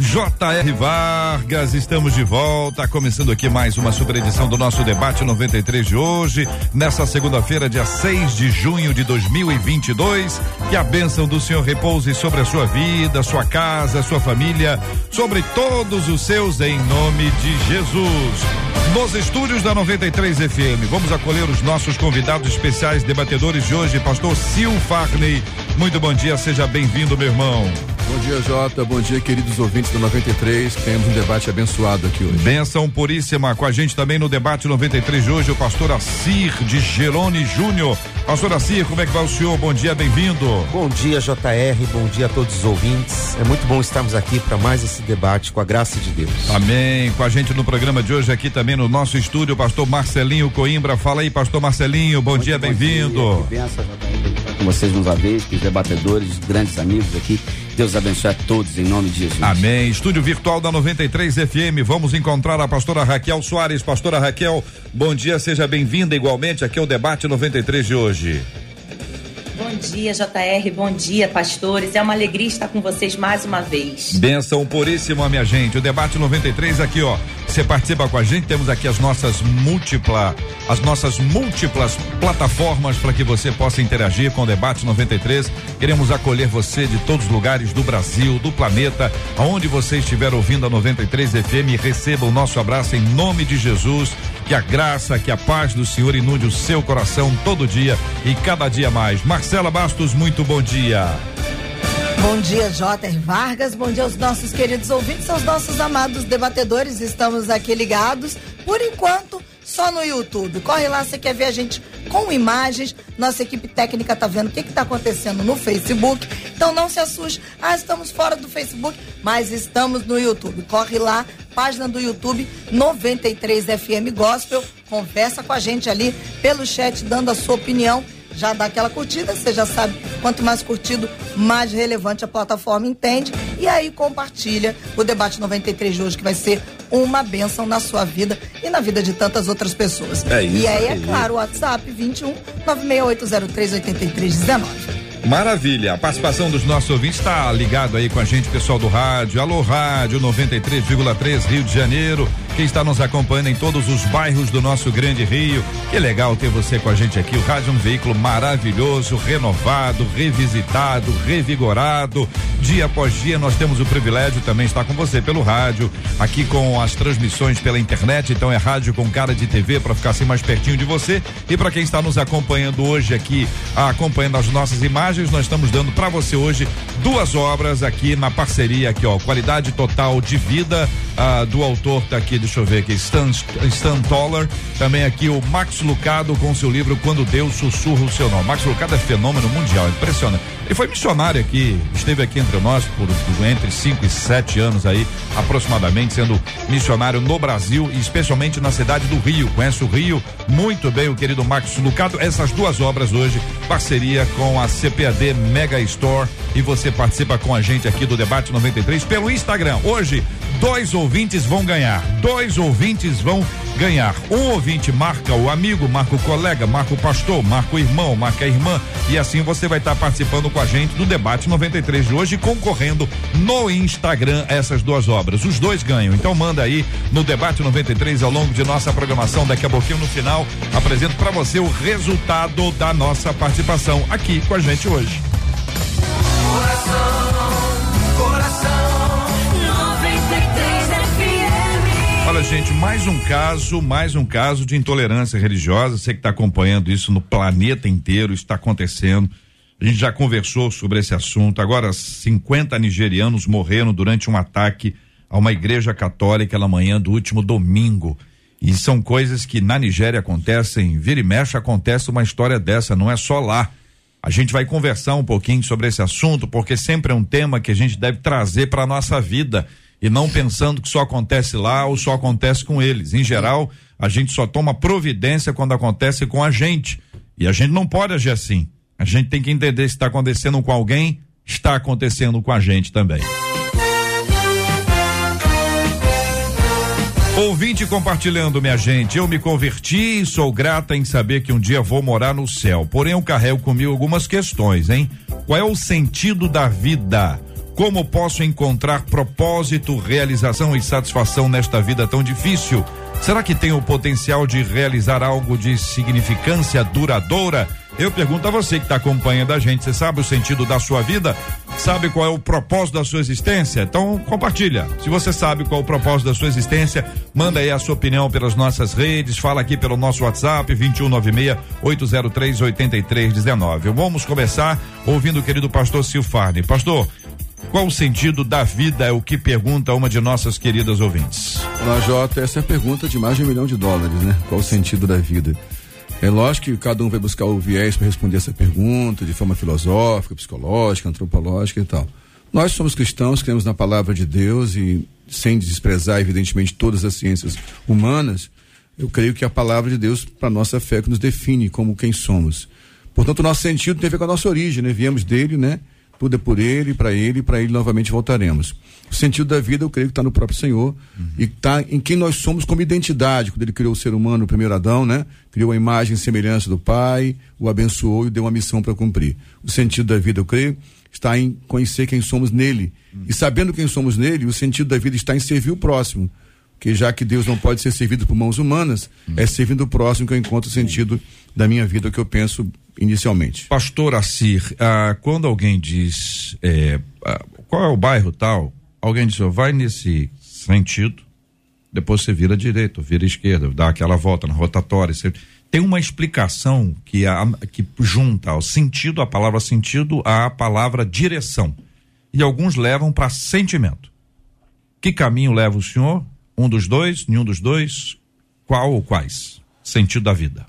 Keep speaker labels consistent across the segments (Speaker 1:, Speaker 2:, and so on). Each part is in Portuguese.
Speaker 1: J.R. Vargas, estamos de volta, começando aqui mais uma super edição do nosso debate 93 de hoje, nessa segunda-feira, dia 6 de junho de 2022. Que a bênção do Senhor repouse sobre a sua vida, sua casa, sua família, sobre todos os seus, em nome de Jesus. Nos estúdios da 93 FM, vamos acolher os nossos convidados especiais debatedores de hoje, Pastor Sil Farney. Muito bom dia, seja bem-vindo, meu irmão.
Speaker 2: Bom dia, Jota. Bom dia, queridos ouvintes do 93. Temos um debate abençoado aqui hoje.
Speaker 1: Benção puríssima. Com a gente também no debate 93 de hoje, o pastor Assir de Gelone Júnior. Pastor Assir, como é que vai o senhor? Bom dia, bem-vindo.
Speaker 3: Bom dia, JR. Bom dia a todos os ouvintes. É muito bom estarmos aqui para mais esse debate com a graça de Deus.
Speaker 1: Amém. Com a gente no programa de hoje, aqui também no nosso estúdio, o pastor Marcelinho Coimbra. Fala aí, pastor Marcelinho. Bom muito dia, bem-vindo.
Speaker 4: Benção, JR. Com vocês nos vez, os debatedores, grandes amigos aqui. Deus abençoe a todos em nome de Jesus.
Speaker 1: Amém. Estúdio virtual da 93 FM. Vamos encontrar a pastora Raquel Soares. Pastora Raquel, bom dia, seja bem-vinda igualmente aqui ao debate 93 de hoje.
Speaker 5: Dia, JR. Bom dia, pastores. É uma alegria estar com vocês mais uma vez.
Speaker 1: Benção puríssima, minha gente. O debate 93 aqui, ó. Você participa com a gente, temos aqui as nossas múltiplas, as nossas múltiplas plataformas para que você possa interagir com o debate 93. Queremos acolher você de todos os lugares do Brasil, do planeta, aonde você estiver ouvindo a 93 FM, receba o nosso abraço em nome de Jesus. Que a graça, que a paz do Senhor inunde o seu coração todo dia e cada dia mais. Marcela Bastos, muito bom dia.
Speaker 6: Bom dia, J.R. Vargas. Bom dia aos nossos queridos ouvintes, aos nossos amados debatedores. Estamos aqui ligados, por enquanto, só no YouTube. Corre lá, você quer ver a gente com imagens. Nossa equipe técnica tá vendo o que está acontecendo no Facebook. Então não se assuste. Ah, estamos fora do Facebook, mas estamos no YouTube. Corre lá, página do YouTube 93 FM Gospel. Conversa com a gente ali pelo chat, dando a sua opinião já dá aquela curtida, você já sabe, quanto mais curtido, mais relevante a plataforma entende. E aí compartilha o debate 93 de hoje, que vai ser uma benção na sua vida e na vida de tantas outras pessoas. É isso, e aí, é, é claro, o WhatsApp 21 96803 8319.
Speaker 1: Maravilha. A participação dos nossos ouvintes está ligado aí com a gente, pessoal do rádio. Alô, rádio 93,3 Rio de Janeiro. Quem está nos acompanhando em todos os bairros do nosso grande Rio. Que legal ter você com a gente aqui. O rádio é um veículo maravilhoso, renovado, revisitado, revigorado. Dia após dia nós temos o privilégio também estar com você pelo rádio, aqui com as transmissões pela internet. Então é rádio com cara de TV para ficar assim mais pertinho de você. E para quem está nos acompanhando hoje aqui, acompanhando as nossas imagens nós estamos dando para você hoje duas obras aqui na parceria aqui, ó, qualidade total de vida ah, do autor tá aqui, deixa eu ver aqui, Stan, Stan Toller, também aqui o Max Lucado com seu livro Quando Deus Sussurra o Seu Nome. Max Lucado é fenômeno mundial, impressionante. Ele foi missionário aqui, esteve aqui entre nós por, por entre 5 e 7 anos aí, aproximadamente, sendo missionário no Brasil e especialmente na cidade do Rio. Conhece o Rio muito bem, o querido Max Lucado. Essas duas obras hoje, parceria com a CPAD Mega Store e você participa com a gente aqui do Debate 93 pelo Instagram. Hoje, dois ouvintes vão ganhar. Dois ouvintes vão ganhar. Um ouvinte marca o amigo, marca o colega, marca o pastor, marca o irmão, marca a irmã. E assim você vai estar participando com a gente do debate 93 de hoje, concorrendo no Instagram essas duas obras. Os dois ganham. Então manda aí no debate 93 ao longo de nossa programação. Daqui a pouquinho no final apresento para você o resultado da nossa participação aqui com a gente hoje. Olha, gente, mais um caso, mais um caso de intolerância religiosa. Você que está acompanhando isso no planeta inteiro, está acontecendo. A gente já conversou sobre esse assunto. Agora, 50 nigerianos morreram durante um ataque a uma igreja católica na manhã do último domingo. E são coisas que na Nigéria acontecem, vira e mexe acontece uma história dessa, não é só lá. A gente vai conversar um pouquinho sobre esse assunto, porque sempre é um tema que a gente deve trazer para nossa vida e não pensando que só acontece lá ou só acontece com eles. Em geral, a gente só toma providência quando acontece com a gente. E a gente não pode agir assim. A gente tem que entender se está acontecendo com alguém, está acontecendo com a gente também. Ouvinte compartilhando, minha gente, eu me converti e sou grata em saber que um dia vou morar no céu. Porém, eu carrego comigo algumas questões, hein? Qual é o sentido da vida? Como posso encontrar propósito, realização e satisfação nesta vida tão difícil? Será que tenho o potencial de realizar algo de significância duradoura? Eu pergunto a você que está acompanhando a gente, você sabe o sentido da sua vida? Sabe qual é o propósito da sua existência? Então compartilha. Se você sabe qual é o propósito da sua existência, manda aí a sua opinião pelas nossas redes, fala aqui pelo nosso WhatsApp 2196 803 8319. Vamos começar ouvindo o querido pastor Silfarne. Pastor, qual o sentido da vida? É o que pergunta uma de nossas queridas ouvintes.
Speaker 2: Olá, Jota. Essa é a pergunta de mais de um milhão de dólares, né? Qual o sentido da vida? É lógico que cada um vai buscar o viés para responder essa pergunta de forma filosófica, psicológica, antropológica e tal. Nós somos cristãos, cremos na palavra de Deus e sem desprezar, evidentemente, todas as ciências humanas, eu creio que a palavra de Deus para nossa fé é que nos define como quem somos. Portanto, o nosso sentido tem a ver com a nossa origem, né? Viemos dele, né? Tudo é por ele, para ele para ele novamente voltaremos. O sentido da vida, eu creio que está no próprio Senhor uhum. e está em quem nós somos como identidade. Quando ele criou o ser humano, o primeiro Adão, né? Criou a imagem e semelhança do Pai, o abençoou e deu uma missão para cumprir. O sentido da vida, eu creio, está em conhecer quem somos nele. Uhum. E sabendo quem somos nele, o sentido da vida está em servir o próximo que já que Deus não pode ser servido por mãos humanas, hum. é servindo o próximo que eu encontro o sentido da minha vida que eu penso inicialmente.
Speaker 1: Pastor Assir, ah, quando alguém diz é, ah, qual é o bairro tal, alguém diz, oh, vai nesse sentido, depois você vira direito, vira esquerda, dá aquela volta na rotatória. Você... Tem uma explicação que, a, que junta o sentido, a palavra sentido, à palavra direção. E alguns levam para sentimento. Que caminho leva o senhor? Um dos dois? Nenhum dos dois? Qual ou quais? Sentido da vida.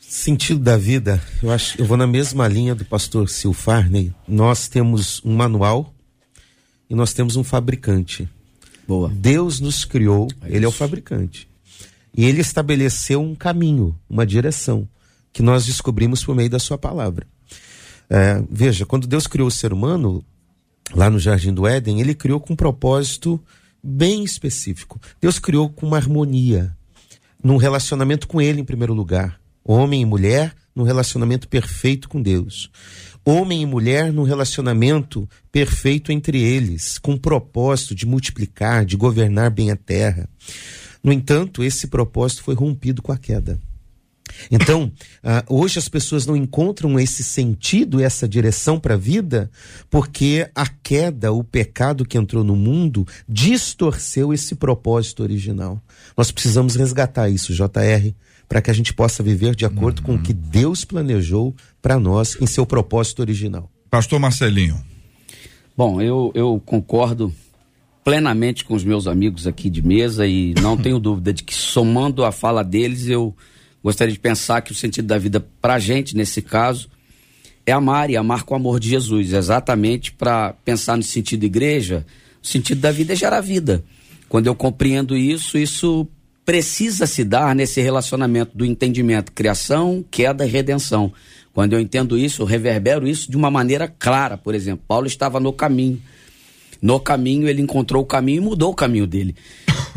Speaker 3: Sentido da vida, eu acho, eu vou na mesma linha do pastor Silfarney. Nós temos um manual e nós temos um fabricante. Boa. Deus nos criou, é ele é o fabricante. E ele estabeleceu um caminho, uma direção, que nós descobrimos por meio da sua palavra. É, veja, quando Deus criou o ser humano, lá no Jardim do Éden, ele criou com um propósito bem específico. Deus criou com uma harmonia, num relacionamento com Ele em primeiro lugar. Homem e mulher num relacionamento perfeito com Deus. Homem e mulher num relacionamento perfeito entre eles, com o propósito de multiplicar, de governar bem a terra. No entanto, esse propósito foi rompido com a queda. Então, uh, hoje as pessoas não encontram esse sentido, essa direção para a vida, porque a queda, o pecado que entrou no mundo, distorceu esse propósito original. Nós precisamos resgatar isso, JR, para que a gente possa viver de acordo uhum. com o que Deus planejou para nós em seu propósito original.
Speaker 1: Pastor Marcelinho.
Speaker 4: Bom, eu, eu concordo plenamente com os meus amigos aqui de mesa e não tenho dúvida de que somando a fala deles eu gostaria de pensar que o sentido da vida para a gente, nesse caso, é amar e amar com o amor de Jesus. Exatamente para pensar no sentido igreja, o sentido da vida é gerar vida. Quando eu compreendo isso, isso precisa se dar nesse relacionamento do entendimento, criação, queda e redenção. Quando eu entendo isso, eu reverbero isso de uma maneira clara. Por exemplo, Paulo estava no caminho. No caminho, ele encontrou o caminho e mudou o caminho dele.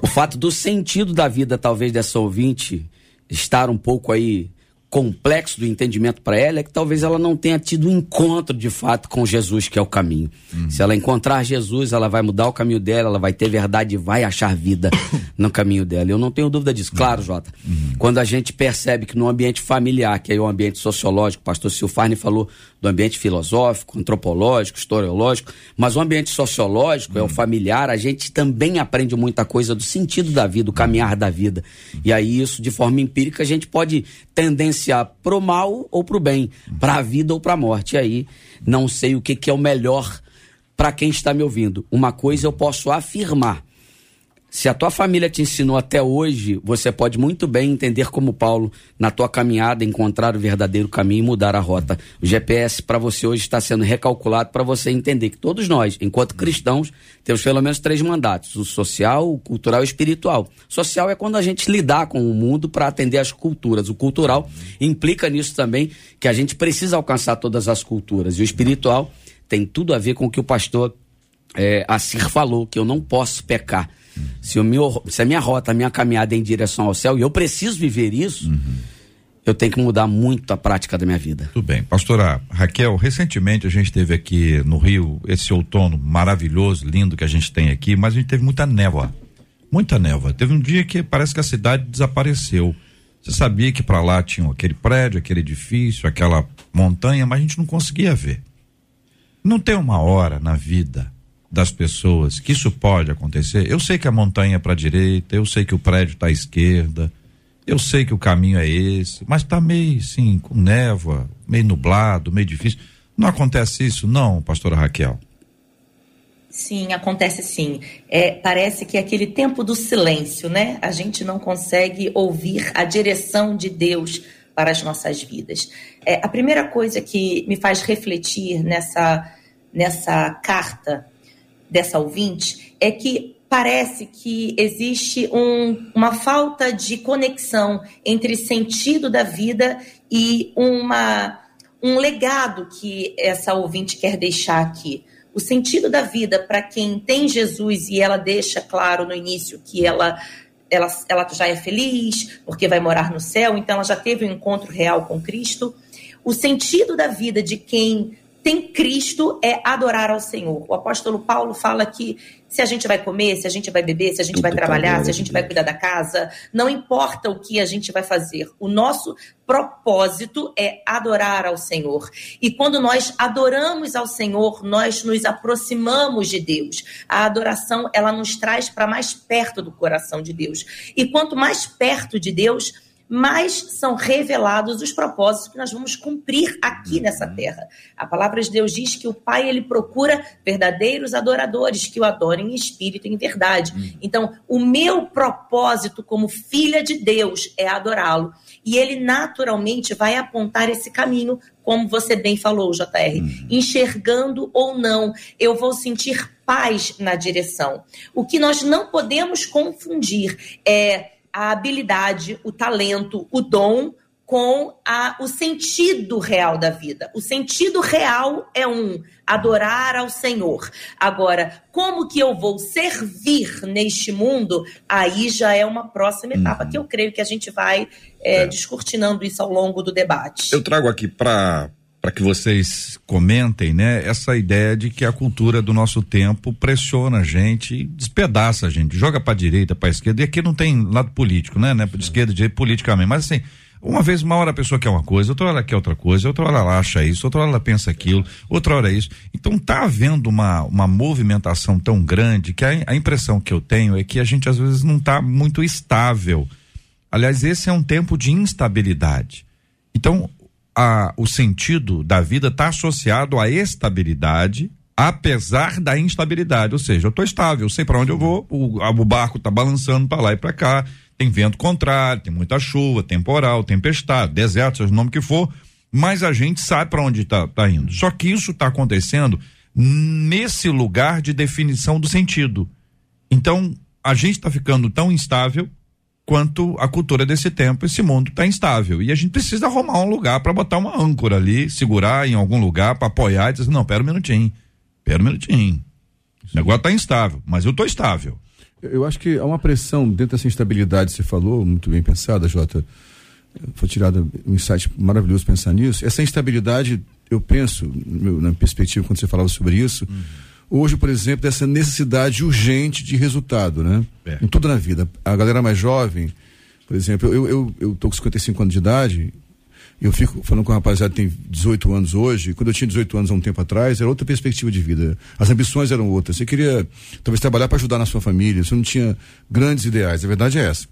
Speaker 4: O fato do sentido da vida, talvez, dessa ouvinte, estar um pouco aí complexo do entendimento para ela é que talvez ela não tenha tido um encontro de fato com Jesus, que é o caminho. Uhum. Se ela encontrar Jesus, ela vai mudar o caminho dela, ela vai ter verdade e vai achar vida no caminho dela. Eu não tenho dúvida disso. Claro, Jota, uhum. quando a gente percebe que no ambiente familiar, que é o ambiente sociológico, o pastor Silfarne falou do ambiente filosófico, antropológico, historiológico, mas o ambiente sociológico uhum. é o familiar, a gente também aprende muita coisa do sentido da vida, do caminhar da vida. E aí isso, de forma empírica, a gente pode tendenciar pro mal ou pro bem, para a vida ou para a morte. E aí não sei o que, que é o melhor para quem está me ouvindo. Uma coisa eu posso afirmar: Se a tua família te ensinou até hoje, você pode muito bem entender como Paulo, na tua caminhada, encontrar o verdadeiro caminho e mudar a rota. O GPS para você hoje está sendo recalculado para você entender que todos nós, enquanto cristãos, temos pelo menos três mandatos: o social, o cultural e o espiritual. Social é quando a gente lidar com o mundo para atender as culturas. O cultural implica nisso também que a gente precisa alcançar todas as culturas. E o espiritual tem tudo a ver com o que o pastor é, Assir falou, que eu não posso pecar se, meu, se a minha rota, a minha caminhada é em direção ao céu e eu preciso viver isso, uhum. eu tenho que mudar muito a prática da minha vida.
Speaker 1: Tudo bem. Pastora Raquel, recentemente a gente teve aqui no Rio esse outono maravilhoso, lindo que a gente tem aqui, mas a gente teve muita névoa. Muita névoa. Teve um dia que parece que a cidade desapareceu. Você sabia que para lá tinha aquele prédio, aquele edifício, aquela montanha, mas a gente não conseguia ver. Não tem uma hora na vida das pessoas que isso pode acontecer. Eu sei que a montanha é para a direita, eu sei que o prédio está à esquerda, eu sei que o caminho é esse, mas está meio assim, com névoa, meio nublado, meio difícil. Não acontece isso, não, pastora Raquel?
Speaker 5: Sim, acontece sim. É, parece que é aquele tempo do silêncio, né? A gente não consegue ouvir a direção de Deus para as nossas vidas. É, a primeira coisa que me faz refletir nessa, nessa carta dessa ouvinte é que parece que existe um, uma falta de conexão entre sentido da vida e uma, um legado que essa ouvinte quer deixar aqui. O sentido da vida para quem tem Jesus e ela deixa claro no início que ela ela, ela já é feliz porque vai morar no céu, então ela já teve um encontro real com Cristo. O sentido da vida de quem tem Cristo é adorar ao Senhor. O apóstolo Paulo fala que se a gente vai comer, se a gente vai beber, se a gente Tudo vai trabalhar, se a gente vai cuidar da casa, não importa o que a gente vai fazer. O nosso propósito é adorar ao Senhor. E quando nós adoramos ao Senhor, nós nos aproximamos de Deus. A adoração, ela nos traz para mais perto do coração de Deus. E quanto mais perto de Deus, mais são revelados os propósitos que nós vamos cumprir aqui nessa terra. A palavra de Deus diz que o Pai ele procura verdadeiros adoradores que o adorem em espírito e em verdade. Então, o meu propósito como filha de Deus é adorá-lo. E ele naturalmente vai apontar esse caminho, como você bem falou, JR, uhum. enxergando ou não, eu vou sentir paz na direção. O que nós não podemos confundir é a habilidade, o talento, o dom com a, o sentido real da vida. O sentido real é um, adorar ao Senhor. Agora, como que eu vou servir neste mundo? Aí já é uma próxima etapa uhum. que eu creio que a gente vai é, é. descortinando isso ao longo do debate.
Speaker 1: Eu trago aqui para para que vocês comentem, né, essa ideia de que a cultura do nosso tempo pressiona a gente, despedaça a gente, joga para direita, para esquerda, e aqui não tem lado político, né, né, de esquerda, direita, politicamente, mas assim, uma vez, uma hora a pessoa quer uma coisa, outra hora quer outra coisa, outra hora ela acha isso, outra hora ela pensa aquilo, outra hora é isso. Então tá havendo uma, uma movimentação tão grande que a, a impressão que eu tenho é que a gente às vezes não tá muito estável. Aliás, esse é um tempo de instabilidade. Então, a, o sentido da vida está associado à estabilidade, apesar da instabilidade. Ou seja, eu estou estável, sei para onde eu vou, o, o barco está balançando para lá e para cá, tem vento contrário, tem muita chuva, temporal, tempestade, deserto, seja o nome que for, mas a gente sabe para onde está tá indo. Só que isso está acontecendo nesse lugar de definição do sentido. Então, a gente está ficando tão instável quanto a cultura desse tempo, esse mundo está instável. E a gente precisa arrumar um lugar para botar uma âncora ali, segurar em algum lugar para apoiar e dizer, não, pera um minutinho, pera um minutinho. O negócio está instável, mas eu estou estável.
Speaker 2: Eu acho que há uma pressão dentro dessa instabilidade, você falou, muito bem pensada, Jota. Foi tirado um insight maravilhoso pensar nisso. Essa instabilidade, eu penso, na perspectiva, quando você falava sobre isso, uhum hoje, por exemplo, dessa necessidade urgente de resultado, né? É. Em tudo na vida. A galera mais jovem, por exemplo, eu, eu, eu tô com 55 anos de idade, eu fico falando com um rapaziada que tem 18 anos hoje, quando eu tinha 18 anos há um tempo atrás, era outra perspectiva de vida. As ambições eram outras. Você queria talvez trabalhar para ajudar na sua família, você não tinha grandes ideais. A verdade é essa.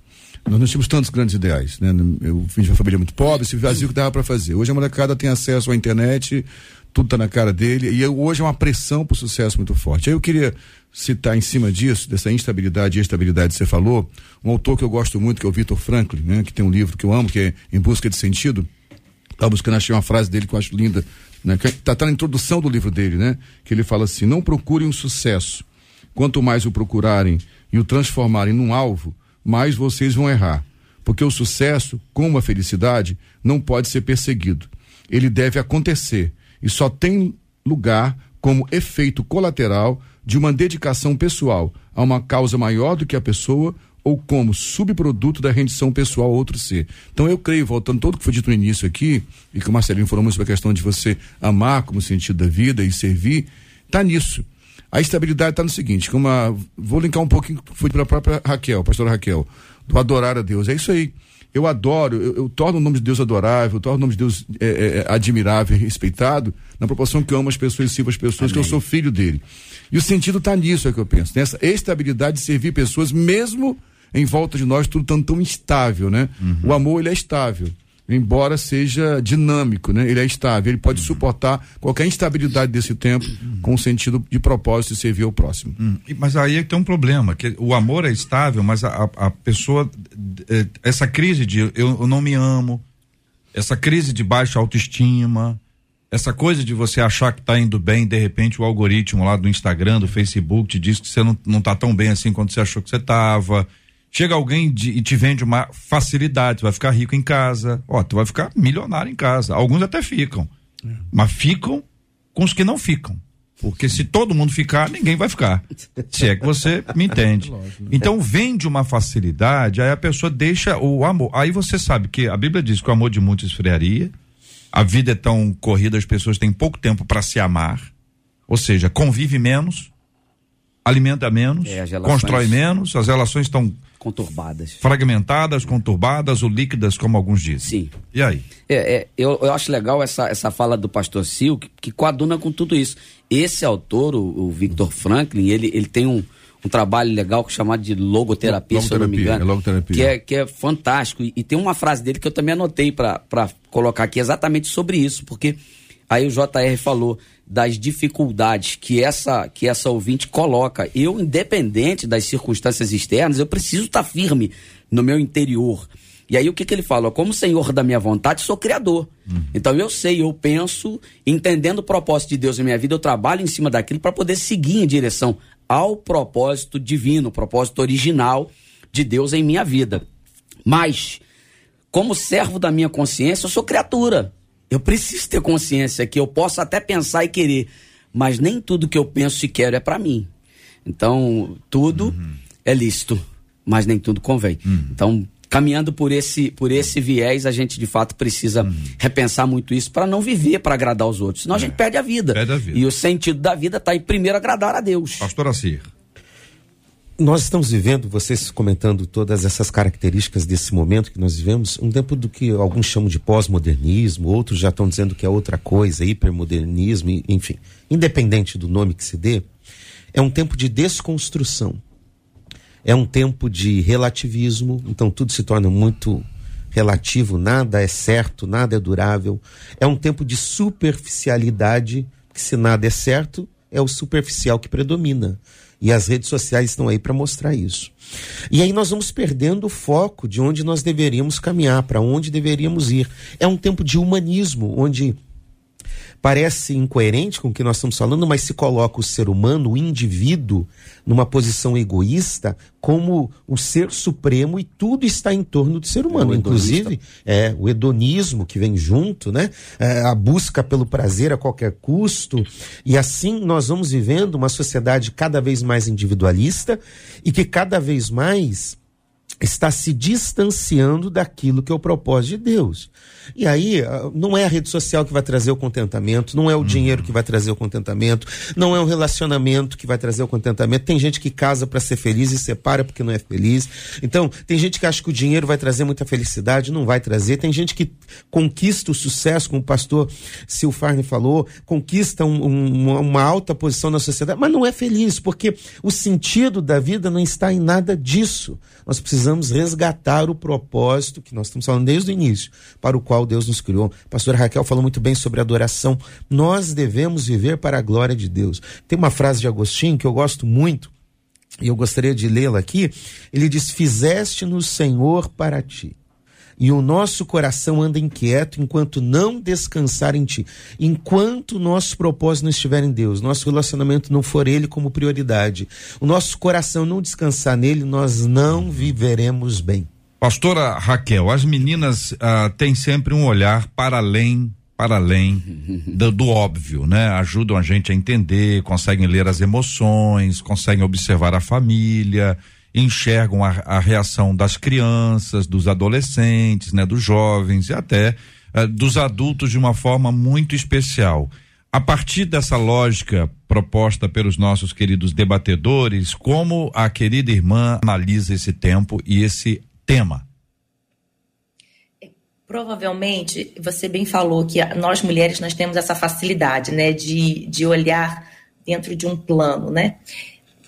Speaker 2: Nós não tínhamos tantos grandes ideais, né? Eu vim de uma família muito pobre, esse vazio que dava para fazer. Hoje a molecada tem acesso à internet, tudo está na cara dele, e hoje é uma pressão para o sucesso muito forte. Aí eu queria citar em cima disso, dessa instabilidade e estabilidade que você falou, um autor que eu gosto muito, que é o Victor Franklin, né, que tem um livro que eu amo, que é Em Busca de Sentido. Estava buscando, achei uma frase dele que eu acho linda, né, que está tá na introdução do livro dele, né, que ele fala assim: não procurem um sucesso. Quanto mais o procurarem e o transformarem num alvo, mais vocês vão errar. Porque o sucesso, como a felicidade, não pode ser perseguido. Ele deve acontecer e só tem lugar como efeito colateral de uma dedicação pessoal a uma causa maior do que a pessoa ou como subproduto da rendição pessoal a outro ser. Então eu creio, voltando todo o que foi dito no início aqui, e que o Marcelinho falou muito sobre a questão de você amar como sentido da vida e servir, está nisso. A estabilidade está no seguinte, como a, vou linkar um pouquinho, foi para a própria Raquel, pastora Raquel, do adorar a Deus. É isso aí eu adoro, eu, eu, torno o nome de Deus adorável, eu torno o nome de Deus é, é, é admirável e respeitado, na proporção que eu amo as pessoas e sirvo as pessoas, Amém. que eu sou filho dele. E o sentido está nisso, é que eu penso, nessa estabilidade de servir pessoas, mesmo em volta de nós tudo tão, tão instável, né? Uhum. O amor, ele é estável embora seja dinâmico, né? Ele é estável, ele pode uhum. suportar qualquer instabilidade desse tempo uhum. com o sentido de propósito de servir ao próximo.
Speaker 1: Uhum. Mas aí é tem um problema, que o amor é estável, mas a, a pessoa, é, essa crise de eu, eu não me amo, essa crise de baixa autoestima, essa coisa de você achar que está indo bem, de repente o algoritmo lá do Instagram, do Facebook te diz que você não, não tá tão bem assim quanto você achou que você estava Chega alguém de, e te vende uma facilidade, tu vai ficar rico em casa, ó, tu vai ficar milionário em casa. Alguns até ficam, é. mas ficam com os que não ficam. Porque se todo mundo ficar, ninguém vai ficar. Se é que você me entende. Então vende uma facilidade, aí a pessoa deixa o amor. Aí você sabe que a Bíblia diz que o amor de muitos esfriaria. A vida é tão corrida, as pessoas têm pouco tempo para se amar. Ou seja, convive menos, alimenta menos, é, constrói menos, as relações estão
Speaker 4: conturbadas.
Speaker 1: Fragmentadas, conturbadas ou líquidas, como alguns dizem.
Speaker 4: Sim.
Speaker 1: E aí?
Speaker 4: É, é, eu, eu acho legal essa, essa fala do pastor Sil, que, que coaduna com tudo isso. Esse autor, o, o Victor Franklin, ele, ele tem um, um trabalho legal chamado de logoterapia, logoterapia se eu não me engano. É logoterapia. Que é, que é fantástico. E, e tem uma frase dele que eu também anotei para colocar aqui exatamente sobre isso, porque aí o JR falou das dificuldades que essa que essa ouvinte coloca. Eu, independente das circunstâncias externas, eu preciso estar tá firme no meu interior. E aí o que, que ele fala? Como senhor da minha vontade, sou criador. Uhum. Então eu sei, eu penso, entendendo o propósito de Deus na minha vida, eu trabalho em cima daquilo para poder seguir em direção ao propósito divino, o propósito original de Deus em minha vida. Mas, como servo da minha consciência, eu sou criatura. Eu preciso ter consciência que eu posso até pensar e querer, mas nem tudo que eu penso e quero é para mim. Então, tudo uhum. é lícito, mas nem tudo convém. Uhum. Então, caminhando por esse por esse viés, a gente de fato precisa uhum. repensar muito isso para não viver para agradar os outros. Senão é. a gente perde a, vida. perde a vida. E o sentido da vida está em primeiro agradar a Deus.
Speaker 1: Pastor Assir.
Speaker 3: Nós estamos vivendo, vocês comentando todas essas características desse momento que nós vivemos, um tempo do que alguns chamam de pós-modernismo, outros já estão dizendo que é outra coisa, hipermodernismo, enfim. Independente do nome que se dê, é um tempo de desconstrução. É um tempo de relativismo, então tudo se torna muito relativo, nada é certo, nada é durável. É um tempo de superficialidade, que se nada é certo, é o superficial que predomina. E as redes sociais estão aí para mostrar isso. E aí nós vamos perdendo o foco de onde nós deveríamos caminhar, para onde deveríamos ir. É um tempo de humanismo, onde parece incoerente com o que nós estamos falando, mas se coloca o ser humano, o indivíduo, numa posição egoísta, como o ser supremo e tudo está em torno do ser humano, é inclusive é o hedonismo que vem junto, né? É, a busca pelo prazer a qualquer custo e assim nós vamos vivendo uma sociedade cada vez mais individualista e que cada vez mais está se distanciando daquilo que é o propósito de Deus. E aí, ah, não é a rede social que vai trazer o contentamento, não é o uhum. dinheiro que vai trazer o contentamento, não é o relacionamento que vai trazer o contentamento. Tem gente que casa para ser feliz e separa porque não é feliz. Então, tem gente que acha que o dinheiro vai trazer muita felicidade, não vai trazer. Tem gente que conquista o sucesso, como o pastor Silfarne falou, conquista um, um, uma alta posição na sociedade, mas não é feliz, porque o sentido da vida não está em nada disso. Nós precisamos resgatar o propósito que nós estamos falando desde o início, para o qual Deus nos criou. A pastora Raquel falou muito bem sobre adoração. Nós devemos viver para a glória de Deus. Tem uma frase de Agostinho que eu gosto muito, e eu gostaria de lê-la aqui. Ele diz: Fizeste-nos, Senhor, para ti e o nosso coração anda inquieto enquanto não descansar em Ti. Enquanto o nosso propósito não estiver em Deus, nosso relacionamento não for Ele como prioridade, o nosso coração não descansar nele, nós não viveremos bem.
Speaker 1: Pastora Raquel, as meninas ah, têm sempre um olhar para além para além do, do, óbvio, né? Ajudam a gente a entender, conseguem ler as emoções, conseguem observar a família, enxergam a, a reação das crianças, dos adolescentes, né, dos jovens e até uh, dos adultos de uma forma muito especial. A partir dessa lógica proposta pelos nossos queridos debatedores, como a querida irmã analisa esse tempo e esse tema?
Speaker 5: Provavelmente, você bem falou que nós mulheres nós temos essa facilidade, né, de, de olhar dentro de um plano, né?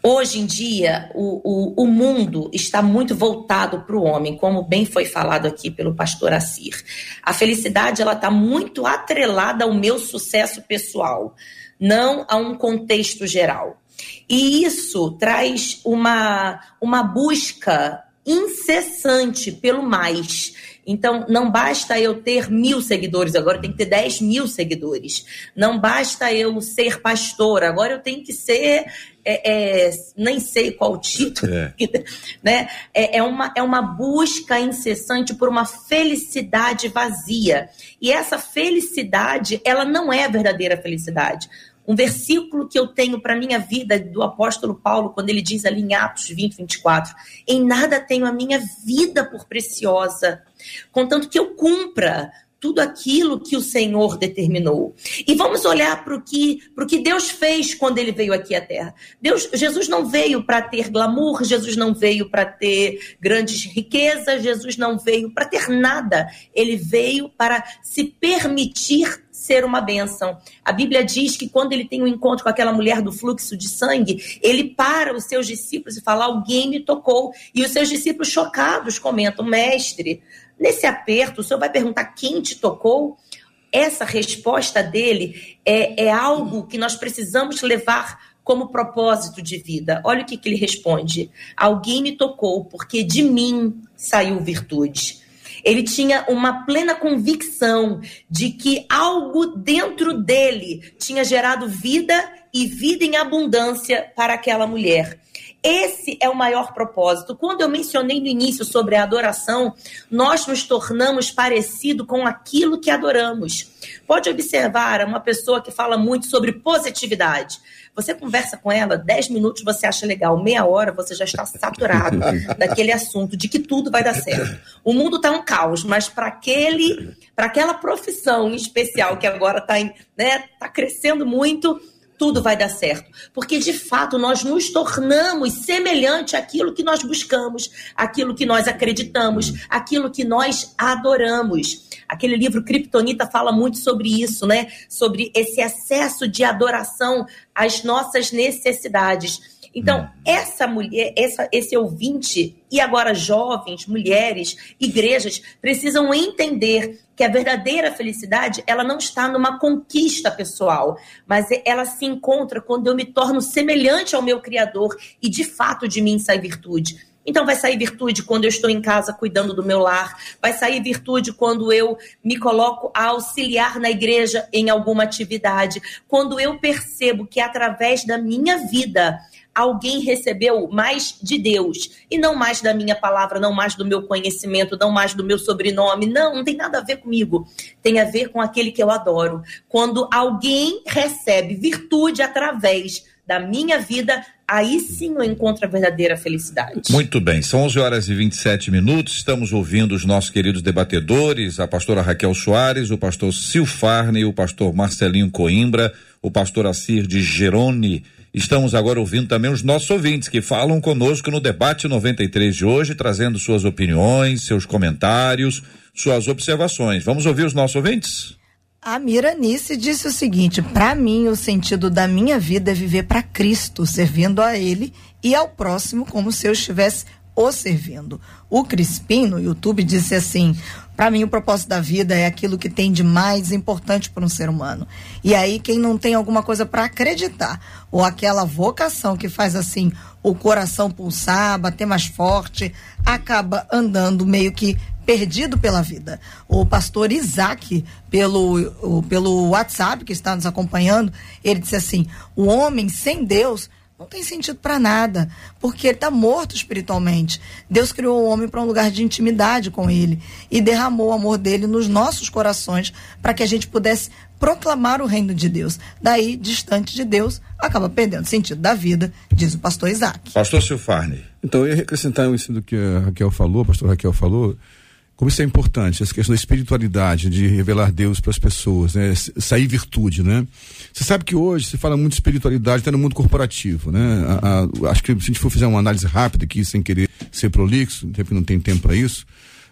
Speaker 5: Hoje em dia, o, o, o mundo está muito voltado para o homem, como bem foi falado aqui pelo pastor Assir. A felicidade ela está muito atrelada ao meu sucesso pessoal, não a um contexto geral. E isso traz uma, uma busca incessante pelo mais. Então, não basta eu ter mil seguidores, agora eu tenho que ter dez mil seguidores. Não basta eu ser pastor, agora eu tenho que ser é, é, nem sei qual título, é. né? É, é, uma, é uma busca incessante por uma felicidade vazia. E essa felicidade, ela não é a verdadeira felicidade. Um versículo que eu tenho para minha vida do apóstolo Paulo, quando ele diz ali em Atos 20, 24: Em nada tenho a minha vida por preciosa, contanto que eu cumpra tudo aquilo que o Senhor determinou. E vamos olhar para o que, que Deus fez quando ele veio aqui à Terra. Deus, Jesus não veio para ter glamour, Jesus não veio para ter grandes riquezas, Jesus não veio para ter nada. Ele veio para se permitir ser uma bênção. A Bíblia diz que quando ele tem um encontro com aquela mulher do fluxo de sangue, ele para os seus discípulos e fala: Alguém me tocou. E os seus discípulos, chocados, comentam: Mestre, Nesse aperto, o senhor vai perguntar quem te tocou? Essa resposta dele é, é algo que nós precisamos levar como propósito de vida. Olha o que, que ele responde: Alguém me tocou, porque de mim saiu virtude. Ele tinha uma plena convicção de que algo dentro dele tinha gerado vida e vida em abundância para aquela mulher. Esse é o maior propósito. Quando eu mencionei no início sobre a adoração, nós nos tornamos parecido com aquilo que adoramos. Pode observar uma pessoa que fala muito sobre positividade. Você conversa com ela, 10 minutos você acha legal, meia hora você já está saturado daquele assunto de que tudo vai dar certo. O mundo está um caos, mas para aquele, para aquela profissão especial que agora está né, tá crescendo muito, tudo vai dar certo. Porque, de fato, nós nos tornamos semelhante àquilo que nós buscamos, àquilo que nós acreditamos, àquilo que nós adoramos. Aquele livro Kryptonita fala muito sobre isso, né? Sobre esse excesso de adoração às nossas necessidades. Então, hum. essa mulher, essa, esse ouvinte, e agora jovens, mulheres, igrejas, precisam entender que a verdadeira felicidade, ela não está numa conquista pessoal, mas ela se encontra quando eu me torno semelhante ao meu Criador e de fato de mim sai virtude. Então vai sair virtude quando eu estou em casa cuidando do meu lar, vai sair virtude quando eu me coloco a auxiliar na igreja em alguma atividade, quando eu percebo que através da minha vida alguém recebeu mais de Deus e não mais da minha palavra, não mais do meu conhecimento, não mais do meu sobrenome. Não, não tem nada a ver comigo. Tem a ver com aquele que eu adoro. Quando alguém recebe virtude através da minha vida, aí sim eu encontro a verdadeira felicidade.
Speaker 1: Muito bem, são 11 horas e 27 minutos. Estamos ouvindo os nossos queridos debatedores, a pastora Raquel Soares, o pastor Silfarne, o pastor Marcelinho Coimbra, o pastor Assir de Gerone Estamos agora ouvindo também os nossos ouvintes que falam conosco no debate 93 de hoje, trazendo suas opiniões, seus comentários, suas observações. Vamos ouvir os nossos ouvintes?
Speaker 6: A Miranice disse o seguinte: para mim, o sentido da minha vida é viver para Cristo, servindo a Ele e ao próximo como se eu estivesse o servindo. O Crispim no YouTube disse assim: para mim, o propósito da vida é aquilo que tem de mais importante para um ser humano. E aí, quem não tem alguma coisa para acreditar, ou aquela vocação que faz assim o coração pulsar, bater mais forte, acaba andando meio que perdido pela vida. O pastor Isaac, pelo, pelo WhatsApp que está nos acompanhando, ele disse assim: o homem sem Deus não tem sentido para nada, porque ele está morto espiritualmente. Deus criou o homem para um lugar de intimidade com ele e derramou o amor dele nos nossos corações para que a gente pudesse proclamar o reino de Deus. Daí, distante de Deus, acaba perdendo o sentido da vida, diz o pastor Isaac.
Speaker 1: Pastor Silfarne.
Speaker 2: Então, eu ia acrescentar isso do que a Raquel falou, pastor Raquel falou. Como isso é importante, essa questão da espiritualidade, de revelar Deus para as pessoas, né? Sair virtude, né? Você sabe que hoje se fala muito de espiritualidade até no mundo corporativo, né? A, a, acho que se a gente for fazer uma análise rápida aqui, sem querer ser prolixo, até porque não tem tempo para isso,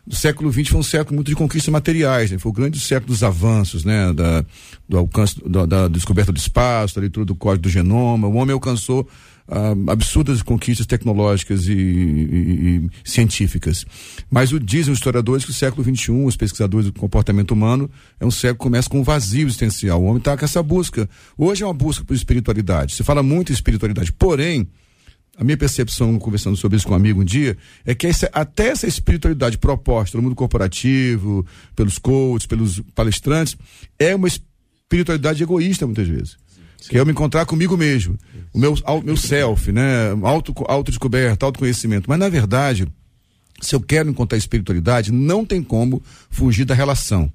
Speaker 2: o século XX foi um século muito de conquistas materiais, né? foi o grande século dos avanços, né? Da, do alcance, da, da descoberta do espaço, da leitura do código do genoma. O homem alcançou ah, absurdas conquistas tecnológicas e, e, e, científicas. Mas o, dizem os historiadores que o século XXI, os pesquisadores do comportamento humano, é um século que começa com um vazio existencial. O homem está com essa busca. Hoje é uma busca por espiritualidade. Se fala muito em espiritualidade. Porém, a minha percepção, conversando sobre isso com um amigo um dia, é que essa, até essa espiritualidade proposta no mundo corporativo, pelos coaches, pelos palestrantes, é uma espiritualidade egoísta muitas vezes. Sim. Que é eu me encontrar comigo mesmo, o meu, meu self, né? Auto, autodescoberta, autoconhecimento. Mas na verdade, se eu quero encontrar espiritualidade, não tem como fugir da relação.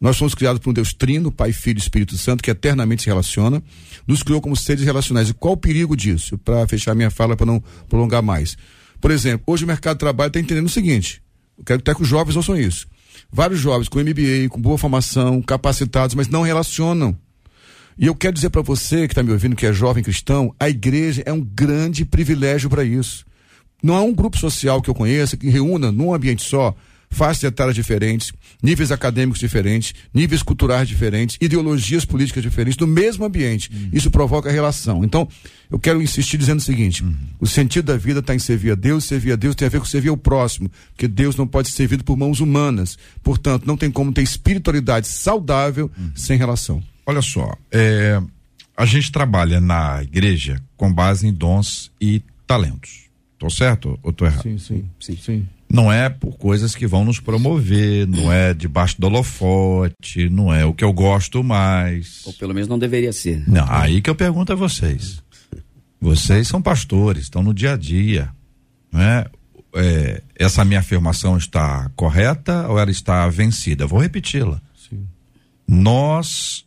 Speaker 2: Nós fomos criados por um Deus trino, Pai, Filho e Espírito Santo, que eternamente se relaciona, nos criou como seres relacionais. E qual o perigo disso? Para fechar minha fala, para não prolongar mais. Por exemplo, hoje o mercado de trabalho está entendendo o seguinte: eu quero até que os jovens ouçam isso. Vários jovens com MBA, com boa formação, capacitados, mas não relacionam. E eu quero dizer para você que está me ouvindo, que é jovem cristão, a igreja é um grande privilégio para isso. Não há um grupo social que eu conheça que reúna num ambiente só faixas etárias diferentes, níveis acadêmicos diferentes, níveis culturais diferentes, ideologias políticas diferentes, no mesmo ambiente. Uhum. Isso provoca relação. Então, eu quero insistir dizendo o seguinte: uhum. o sentido da vida está em servir a Deus, servir a Deus tem a ver com servir ao próximo, porque Deus não pode ser servido por mãos humanas. Portanto, não tem como ter espiritualidade saudável uhum. sem relação.
Speaker 1: Olha só, é, a gente trabalha na igreja com base em dons e talentos. Tô certo ou tô errado?
Speaker 2: Sim, sim, sim. sim.
Speaker 1: Não é por coisas que vão nos promover, não é debaixo do holofote, não é o que eu gosto mais.
Speaker 4: Ou pelo menos não deveria ser.
Speaker 1: Não, aí que eu pergunto a vocês. Vocês são pastores, estão no dia a dia, não é? é essa minha afirmação está correta ou ela está vencida? Vou repeti-la. Nós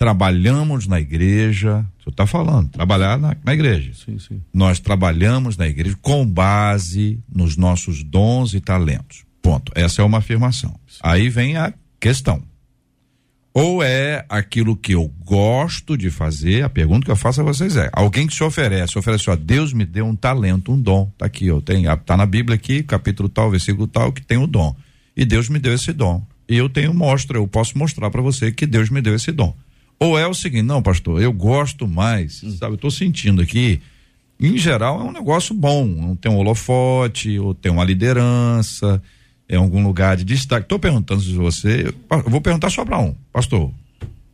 Speaker 1: trabalhamos na igreja, você está falando, trabalhar na, na igreja.
Speaker 2: Sim, sim.
Speaker 1: Nós trabalhamos na igreja com base nos nossos dons e talentos. Ponto. Essa é uma afirmação. Sim. Aí vem a questão. Ou é aquilo que eu gosto de fazer, a pergunta que eu faço a vocês é: alguém que se oferece, oferece, ó, Deus me deu um talento, um dom, tá aqui, eu tenho, tá na Bíblia aqui, capítulo tal, versículo tal, que tem o dom. E Deus me deu esse dom. E eu tenho mostra, eu posso mostrar para você que Deus me deu esse dom. Ou é o seguinte, não, pastor, eu gosto mais, hum. sabe? Eu tô sentindo aqui, em geral é um negócio bom, não tem um holofote, ou tem uma liderança, é algum lugar de destaque. Tô perguntando se você, eu vou perguntar só para um, pastor,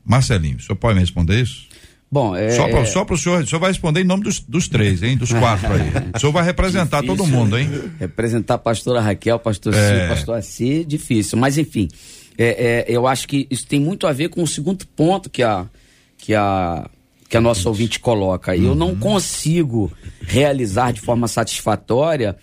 Speaker 1: Marcelinho, o senhor pode me responder isso?
Speaker 4: Bom, é.
Speaker 1: Só para é... o senhor, o senhor vai responder em nome dos, dos três, hein? Dos quatro aí. O senhor vai representar difícil, todo mundo, hein?
Speaker 4: Representar a pastora Raquel, pastor é... Ciro, pastor Assi, difícil. Mas enfim, é, é, eu acho que isso tem muito a ver com o segundo ponto que a, que a, que a nossa ouvinte coloca. Uhum. Eu não uhum. consigo realizar de forma satisfatória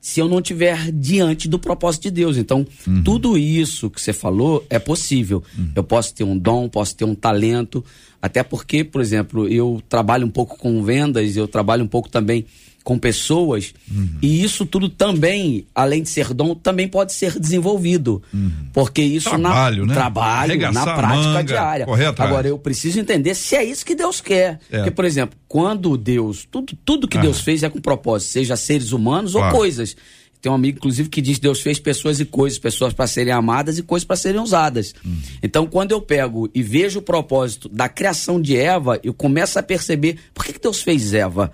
Speaker 4: se eu não estiver diante do propósito de Deus. Então, uhum. tudo isso que você falou é possível. Uhum. Eu posso ter um dom, posso ter um talento, até porque, por exemplo, eu trabalho um pouco com vendas, eu trabalho um pouco também com pessoas. Uhum. E isso tudo também, além de ser dom, também pode ser desenvolvido. Uhum. Porque isso
Speaker 1: trabalho,
Speaker 4: na
Speaker 1: né?
Speaker 4: trabalho,
Speaker 1: Arregaçar
Speaker 4: na prática
Speaker 1: manga,
Speaker 4: diária. Agora, eu preciso entender se é isso que Deus quer. É. Porque, por exemplo, quando Deus, tudo, tudo que ah. Deus fez é com propósito, seja seres humanos claro. ou coisas. Tem um amigo, inclusive, que diz que Deus fez pessoas e coisas, pessoas para serem amadas e coisas para serem usadas. Hum. Então, quando eu pego e vejo o propósito da criação de Eva, eu começo a perceber por que, que Deus fez Eva.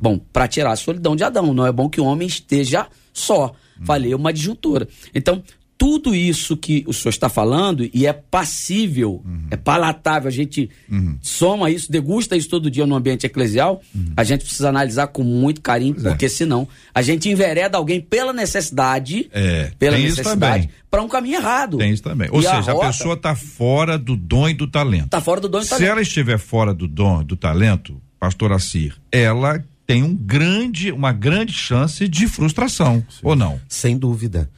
Speaker 4: Bom, para tirar a solidão de Adão, não é bom que o homem esteja só. Falei uma disjuntura. Então, tudo isso que o senhor está falando e é passível, uhum. é palatável, a gente uhum. soma isso, degusta isso todo dia no ambiente eclesial, uhum. a gente precisa analisar com muito carinho, pois é. porque é. senão a gente envereda alguém pela necessidade,
Speaker 1: é,
Speaker 4: pela necessidade, para um caminho errado.
Speaker 1: Tem isso também. Ou e seja, a, rota, a pessoa está fora do dom e do talento.
Speaker 4: Está fora do dom e do
Speaker 1: talento. Se ela estiver fora do dom do talento, pastor Assir, ela tem um grande, uma grande chance de frustração, Sim. ou não?
Speaker 3: Sem dúvida.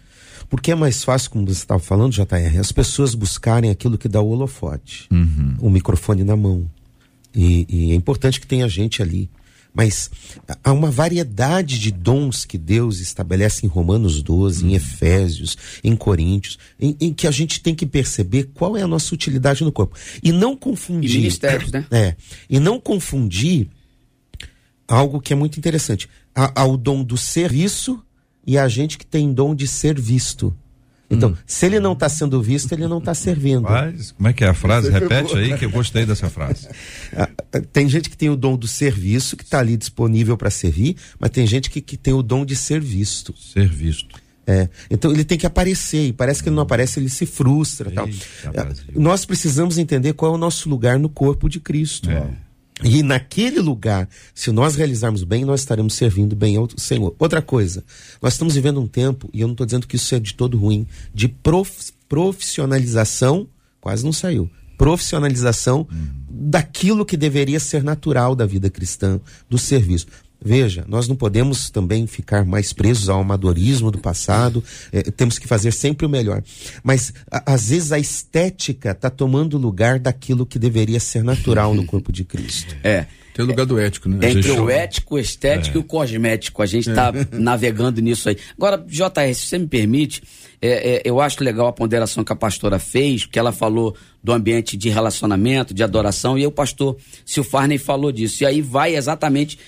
Speaker 3: Porque é mais fácil, como você estava falando, JR, as pessoas buscarem aquilo que dá o holofote, uhum. o microfone na mão. E, e, é importante que tenha gente ali. Mas há uma variedade de dons que Deus estabelece em Romanos 12, uhum. em Efésios, em Coríntios, em, em, que a gente tem que perceber qual é a nossa utilidade no corpo. E não confundir.
Speaker 4: E ministérios, né?
Speaker 3: É. E não confundir algo que é muito interessante. Há, há o dom do serviço e a gente que tem dom de ser visto. Então, hum. se ele não está sendo visto, ele não está servindo.
Speaker 1: Mas, como é que é a frase? Repete aí que eu gostei dessa frase.
Speaker 3: Ah, ah, tem gente que tem o dom do serviço, que está ali disponível para servir, mas tem gente que, que tem o dom de ser visto.
Speaker 1: Ser visto.
Speaker 3: É, então ele tem que aparecer, e parece que ele não aparece, ele se frustra. Eita, tal. Nós precisamos entender qual é o nosso lugar no corpo de Cristo. É. E naquele lugar, se nós realizarmos bem, nós estaremos servindo bem ao Senhor. Outra coisa, nós estamos vivendo um tempo, e eu não estou dizendo que isso é de todo ruim, de prof, profissionalização, quase não saiu, profissionalização hum. daquilo que deveria ser natural da vida cristã, do serviço. Veja, nós não podemos também ficar mais presos ao amadorismo do passado, é, temos que fazer sempre o melhor. Mas, a, às vezes, a estética está tomando lugar daquilo que deveria ser natural no corpo de Cristo.
Speaker 4: É.
Speaker 2: Tem o lugar do ético, né?
Speaker 4: Entre o ético, o estético é. e o cosmético. A gente está é. navegando nisso aí. Agora, JR, se você me permite, é, é, eu acho legal a ponderação que a pastora fez, porque ela falou do ambiente de relacionamento, de adoração, e aí o pastor Silfarney falou disso. E aí vai exatamente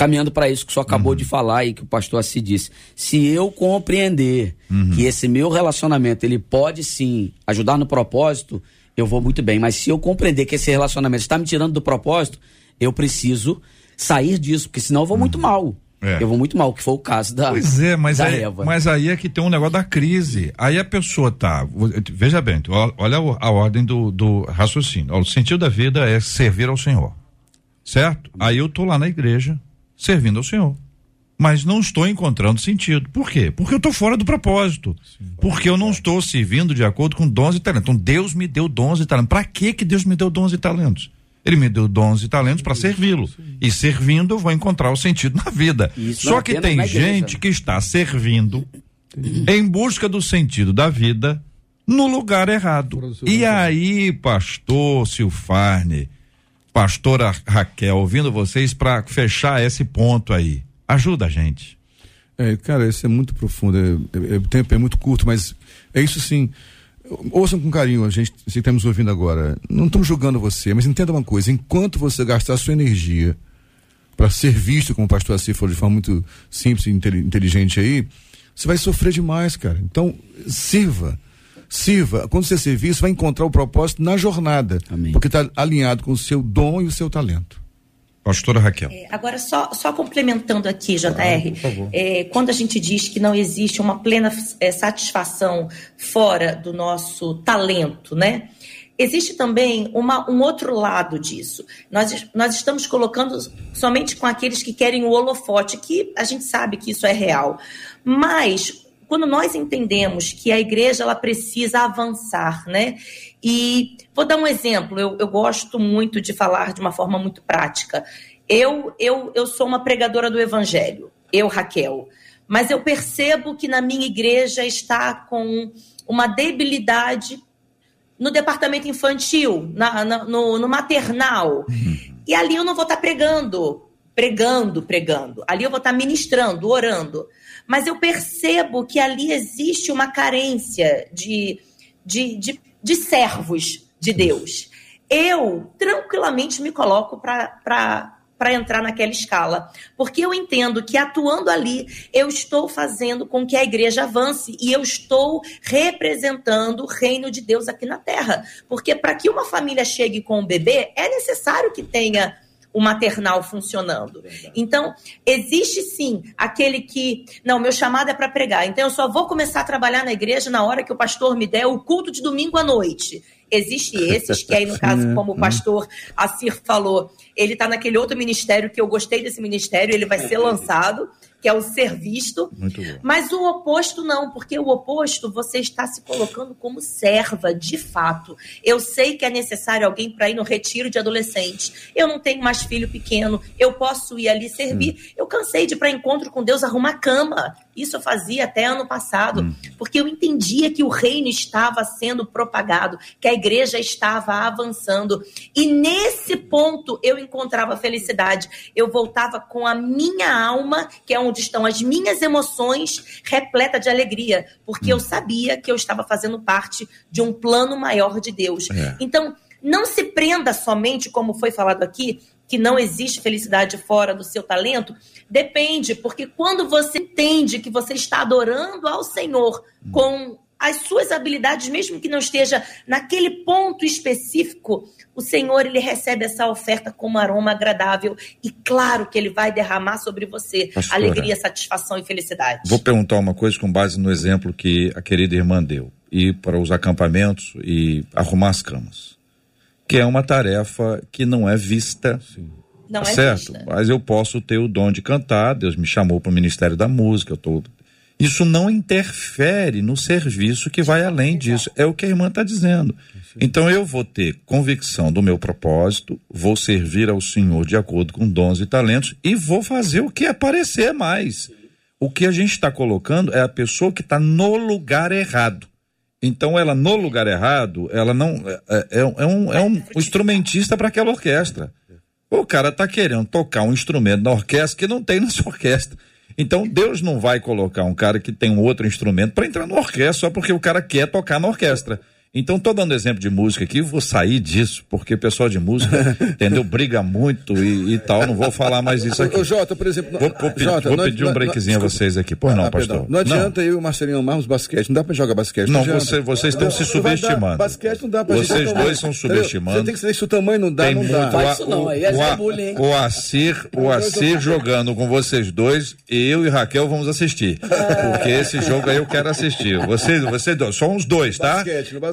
Speaker 4: caminhando para isso que o senhor acabou uhum. de falar e que o pastor assim disse. Se eu compreender uhum. que esse meu relacionamento ele pode sim ajudar no propósito, eu vou muito bem. Mas se eu compreender que esse relacionamento está me tirando do propósito, eu preciso sair disso, porque senão eu vou muito uhum. mal. É. Eu vou muito mal, que foi o caso da.
Speaker 1: Pois é, mas, aí, Eva. mas aí é que tem um negócio da crise. Aí a pessoa tá. Veja bem, olha a ordem do, do raciocínio. O sentido da vida é servir ao Senhor. Certo? Aí eu tô lá na igreja, servindo ao Senhor. Mas não estou encontrando sentido. Por quê? Porque eu estou fora do propósito. Sim, porque eu não estou servindo de acordo com dons e talentos. Então Deus me deu dons e talentos. Para que que Deus me deu dons e talentos? Ele me deu dons e talentos para servi-lo. E servindo eu vou encontrar o sentido na vida. Isso Só que tem gente que está servindo em busca do sentido da vida no lugar errado. E aí, pastor Silfarne, pastora Raquel, ouvindo vocês para fechar esse ponto aí. Ajuda a gente.
Speaker 2: É, cara, isso é muito profundo. É, é, o tempo é muito curto, mas é isso sim. Ouçam com carinho a gente, se estamos ouvindo agora. Não estamos julgando você, mas entenda uma coisa: enquanto você gastar sua energia para ser visto, como o pastor Assi falou de forma muito simples e inteligente aí, você vai sofrer demais, cara. Então, sirva sirva, quando você servir, você vai encontrar o propósito na jornada. Amém. Porque está alinhado com o seu dom e o seu talento.
Speaker 1: Pastora Raquel.
Speaker 5: É, agora, só, só complementando aqui, JR, ah, é, quando a gente diz que não existe uma plena é, satisfação fora do nosso talento, né? Existe também uma, um outro lado disso. Nós, nós estamos colocando somente com aqueles que querem o holofote, que a gente sabe que isso é real. Mas quando nós entendemos que a igreja ela precisa avançar, né? E vou dar um exemplo, eu, eu gosto muito de falar de uma forma muito prática. Eu, eu, eu sou uma pregadora do evangelho, eu, Raquel, mas eu percebo que na minha igreja está com uma debilidade no departamento infantil, na, na no, no, maternal. Uhum. E ali eu não vou estar pregando, pregando, pregando. Ali eu vou estar ministrando, orando mas eu percebo que ali existe uma carência de, de, de, de servos de Deus. Eu tranquilamente me coloco para para entrar naquela escala. Porque eu entendo que atuando ali, eu estou fazendo com que a igreja avance e eu estou representando o reino de Deus aqui na terra. Porque para que uma família chegue com um bebê, é necessário que tenha o maternal funcionando. Então, existe sim aquele que, não, meu chamado é para pregar, então eu só vou começar a trabalhar na igreja na hora que o pastor me der o culto de domingo à noite. Existe esses, que aí, no caso, como o pastor Assir falou, ele está naquele outro ministério que eu gostei desse ministério, ele vai ser lançado que é o ser visto. Mas o oposto não, porque o oposto você está se colocando como serva, de fato. Eu sei que é necessário alguém para ir no retiro de adolescente. Eu não tenho mais filho pequeno, eu posso ir ali servir. Hum. Eu cansei de ir para encontro com Deus arrumar cama. Isso eu fazia até ano passado, hum. porque eu entendia que o reino estava sendo propagado, que a igreja estava avançando. E nesse ponto eu encontrava felicidade. Eu voltava com a minha alma, que é onde estão as minhas emoções, repleta de alegria, porque hum. eu sabia que eu estava fazendo parte de um plano maior de Deus. É. Então, não se prenda somente, como foi falado aqui, que não existe felicidade fora do seu talento, depende, porque quando você entende que você está adorando ao Senhor com as suas habilidades, mesmo que não esteja naquele ponto específico, o Senhor ele recebe essa oferta como aroma agradável e claro que ele vai derramar sobre você Pastora, alegria, satisfação e felicidade.
Speaker 1: Vou perguntar uma coisa com base no exemplo que a querida irmã deu, ir para os acampamentos e arrumar as camas que é uma tarefa que não é vista. Sim. Não tá é certo? Vista. Mas eu posso ter o dom de cantar, Deus me chamou para o Ministério da Música, eu tô... Isso não interfere no serviço que vai além disso. É o que a irmã está dizendo. Então eu vou ter convicção do meu propósito, vou servir ao Senhor de acordo com dons e talentos e vou fazer o que aparecer mais. O que a gente está colocando é a pessoa que está no lugar errado. Então ela no lugar errado, ela não é, é, é um, é um instrumentista para aquela orquestra. O cara tá querendo tocar um instrumento na orquestra que não tem na sua orquestra. Então Deus não vai colocar um cara que tem um outro instrumento para entrar na orquestra só porque o cara quer tocar na orquestra. Então, estou dando exemplo de música aqui, vou sair disso, porque o pessoal de música, entendeu? Briga muito e, e, tal, não vou falar mais isso aqui.
Speaker 2: Ô, Jota, por exemplo.
Speaker 1: Vou, vou, Jota, vou pedir um breakzinho a vocês aqui. Pois não, ah, pastor.
Speaker 2: Não adianta não. eu e o Marcelinho amarmos basquete, não dá para jogar basquete.
Speaker 1: Não, não você, vocês estão se subestimando.
Speaker 2: basquete não dá pra
Speaker 1: Vocês gente, dois estão subestimando. Você
Speaker 2: tem que saber se o tamanho não dá, tem não muito, dá.
Speaker 1: Faz isso não, aí é o, bullying, o Acir, o Acir jogando com vocês dois, eu e Raquel vamos assistir. Porque esse jogo aí eu quero assistir. Vocês, vocês dois, só uns dois, tá?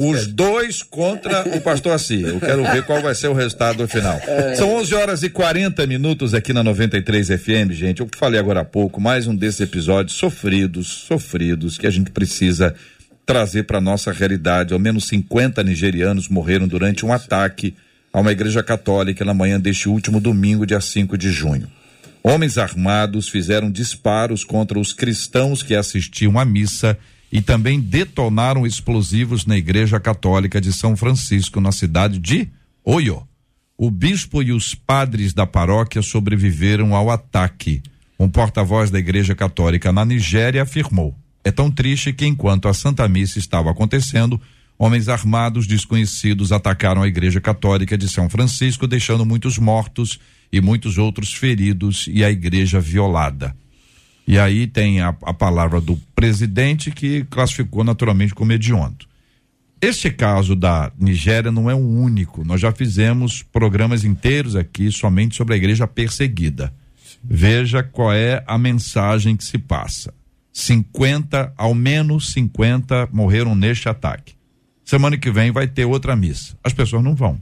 Speaker 1: Os dois contra o pastor Assi. Eu quero ver qual vai ser o resultado final. É. São 11 horas e 40 minutos aqui na 93 FM, gente. Eu falei agora há pouco, mais um desses episódios sofridos, sofridos, que a gente precisa trazer para nossa realidade. Ao menos 50 nigerianos morreram durante um ataque a uma igreja católica na manhã deste último domingo, dia 5 de junho. Homens armados fizeram disparos contra os cristãos que assistiam à missa e também detonaram explosivos na Igreja Católica de São Francisco, na cidade de Oyo. O bispo e os padres da paróquia sobreviveram ao ataque. Um porta-voz da Igreja Católica na Nigéria afirmou: É tão triste que enquanto a Santa Missa estava acontecendo, homens armados desconhecidos atacaram a Igreja Católica de São Francisco, deixando muitos mortos e muitos outros feridos e a igreja violada. E aí tem a, a palavra do presidente que classificou naturalmente como hediondo. Este caso da Nigéria não é o único. Nós já fizemos programas inteiros aqui somente sobre a igreja perseguida. Veja qual é a mensagem que se passa. 50, ao menos 50 morreram neste ataque. Semana que vem vai ter outra missa. As pessoas não vão.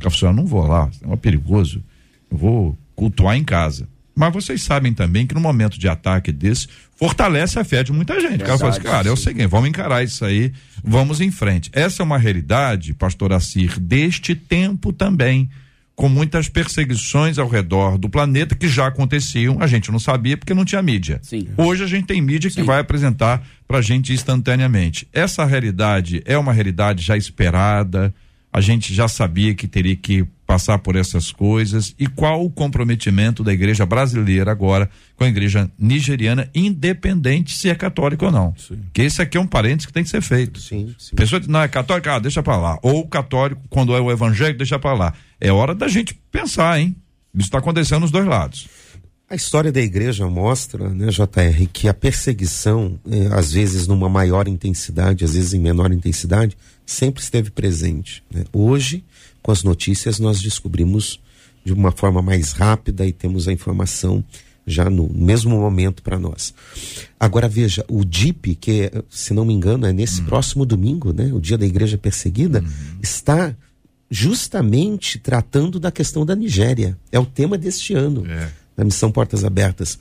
Speaker 1: A pessoa não vou lá, é perigoso. Eu vou cultuar em casa. Mas vocês sabem também que no momento de ataque desse, fortalece a fé de muita gente. o cara fala assim, cara, é o seguinte, vamos encarar isso aí, vamos em frente. Essa é uma realidade, pastor Assir, deste tempo também com muitas perseguições ao redor do planeta que já aconteciam, a gente não sabia porque não tinha mídia. Sim. Hoje a gente tem mídia Sim. que vai apresentar para a gente instantaneamente. Essa realidade é uma realidade já esperada, a gente já sabia que teria que passar por essas coisas e qual o comprometimento da igreja brasileira agora com a igreja nigeriana, independente se é católico ou não. Sim. Que esse aqui é um parênteses que tem que ser feito. Sim, sim. Pessoa não é católica, ah, deixa para lá. Ou católico, quando é o evangélico, deixa para lá. É hora da gente pensar, hein? Isso está acontecendo nos dois lados.
Speaker 3: A história da igreja mostra, né, JR, que a perseguição, eh, às vezes numa maior intensidade, às vezes em menor intensidade, sempre esteve presente. Né? Hoje, com as notícias, nós descobrimos de uma forma mais rápida e temos a informação já no mesmo momento para nós. Agora veja, o DIP, que se não me engano é nesse uhum. próximo domingo, né, o dia da igreja perseguida, uhum. está justamente tratando da questão da Nigéria. É o tema deste ano. É. Da missão Portas Abertas.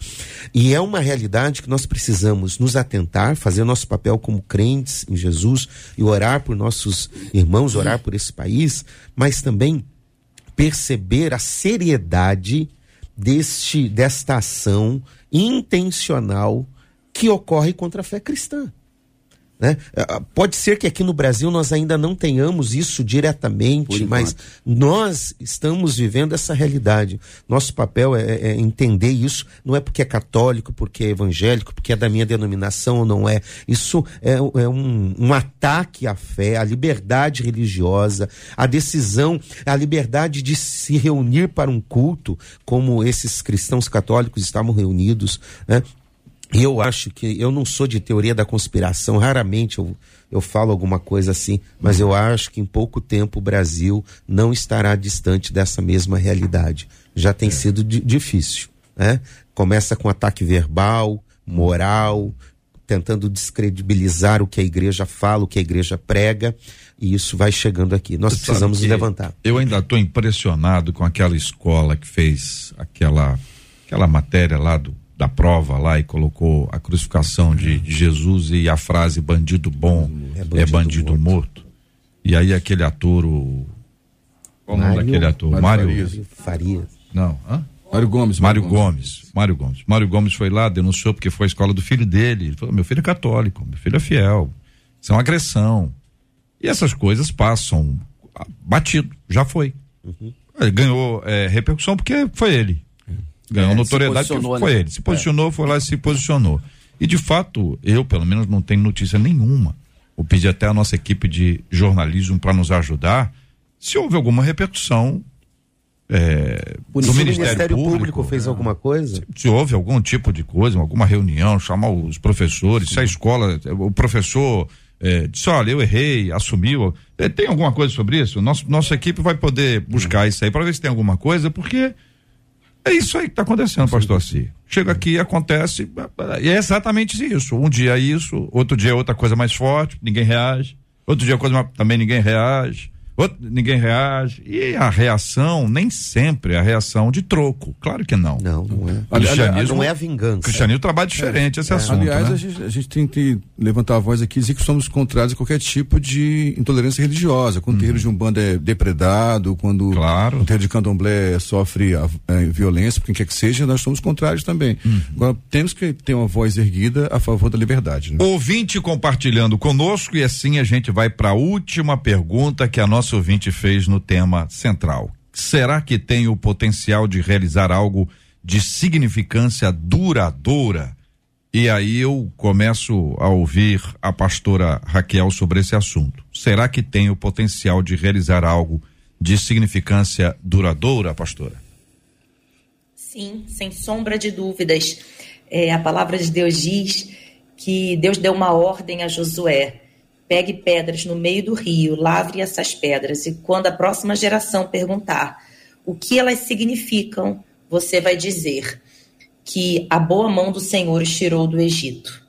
Speaker 3: E é uma realidade que nós precisamos nos atentar, fazer o nosso papel como crentes em Jesus e orar por nossos irmãos, orar por esse país, mas também perceber a seriedade deste, desta ação intencional que ocorre contra a fé cristã. Né? É, ah, pode ser que aqui no Brasil nós ainda não tenhamos isso diretamente, mas nós estamos vivendo essa realidade. Nosso papel é, é, entender isso. Não é porque é católico, porque é evangélico, porque é da minha denominação ou não é. Isso é, é um, um ataque à fé, à liberdade religiosa, à decisão, à liberdade de se reunir para um culto, como esses cristãos católicos estavam reunidos. Né? Eu acho que eu não sou de teoria da conspiração, raramente eu, eu falo alguma coisa assim, mas eu acho que em pouco tempo o Brasil não estará distante dessa mesma realidade. Já tem é. sido difícil. Né? Começa com ataque verbal, moral, tentando descredibilizar o que a igreja fala, o que a igreja prega, e isso vai chegando aqui. Nós precisamos levantar.
Speaker 1: Eu ainda estou impressionado com aquela escola que fez aquela, aquela matéria lá do da prova lá e colocou a crucificação de, de Jesus e a frase bandido bom é bandido, é bandido morto. morto. E aí aquele ator, o. Qual o nome daquele ator?
Speaker 3: Mário, Mário Farias.
Speaker 1: Não, hã?
Speaker 2: Mário Gomes.
Speaker 1: Mário Gomes. Mário Gomes. Mário Gomes foi lá, denunciou porque foi a escola do filho dele. Ele falou: meu filho é católico, meu filho é fiel. Isso é uma agressão. E essas coisas passam batido, já foi. Uhum. Ele ganhou é, repercussão porque foi ele ganhou é, notoriedade que foi né? ele. Se posicionou, é. foi lá e se posicionou. E de fato, eu pelo menos não tenho notícia nenhuma. Vou pedir até a nossa equipe de jornalismo para nos ajudar. Se houve alguma repercussão é, do Ministério, Ministério Público, Público,
Speaker 3: fez alguma coisa?
Speaker 1: Se, se, houve algum tipo de coisa, alguma reunião, chamar os professores, Sim. se a escola, o professor é, disse, olha, eu errei, assumiu. É, tem alguma coisa sobre isso? Nosso, nossa equipe vai poder buscar isso aí para ver se tem alguma coisa, porque é isso aí que está acontecendo, pastor. Chega aqui, acontece, e é exatamente isso. Um dia é isso, outro dia é outra coisa mais forte, ninguém reage. Outro dia é coisa também ninguém reage. Outro, ninguém reage. E a reação, nem sempre é a reação de troco. Claro que não.
Speaker 3: Não, não é.
Speaker 1: Cristianismo,
Speaker 3: não é a vingança.
Speaker 1: O cristianismo trabalha diferente é. esse é. assunto.
Speaker 2: Aliás,
Speaker 1: né?
Speaker 2: a, gente, a, gente, tem que levantar a voz aqui e dizer que somos contrários a qualquer tipo de intolerância religiosa. Quando uhum. o terreiro de Umbanda é depredado, quando
Speaker 1: claro.
Speaker 2: o terreiro de Candomblé sofre a, a, violência, por quem quer que seja, nós somos contrários também. Uhum. Agora, temos que ter uma voz erguida a favor da liberdade. Né?
Speaker 1: Ouvinte compartilhando conosco e assim a gente vai para a última pergunta que a nossa ouvinte fez no tema central. Será que tem o potencial de realizar algo de significância duradoura? E aí eu começo a ouvir a pastora Raquel sobre esse assunto. Será que tem o potencial de realizar algo de significância duradoura, pastora?
Speaker 5: Sim, sem sombra de dúvidas. É, a palavra de Deus diz que Deus deu uma ordem a Josué Pegue pedras no meio do rio, lavre essas pedras, e quando a próxima geração perguntar o que elas significam, você vai dizer que a boa mão do Senhor os tirou do Egito.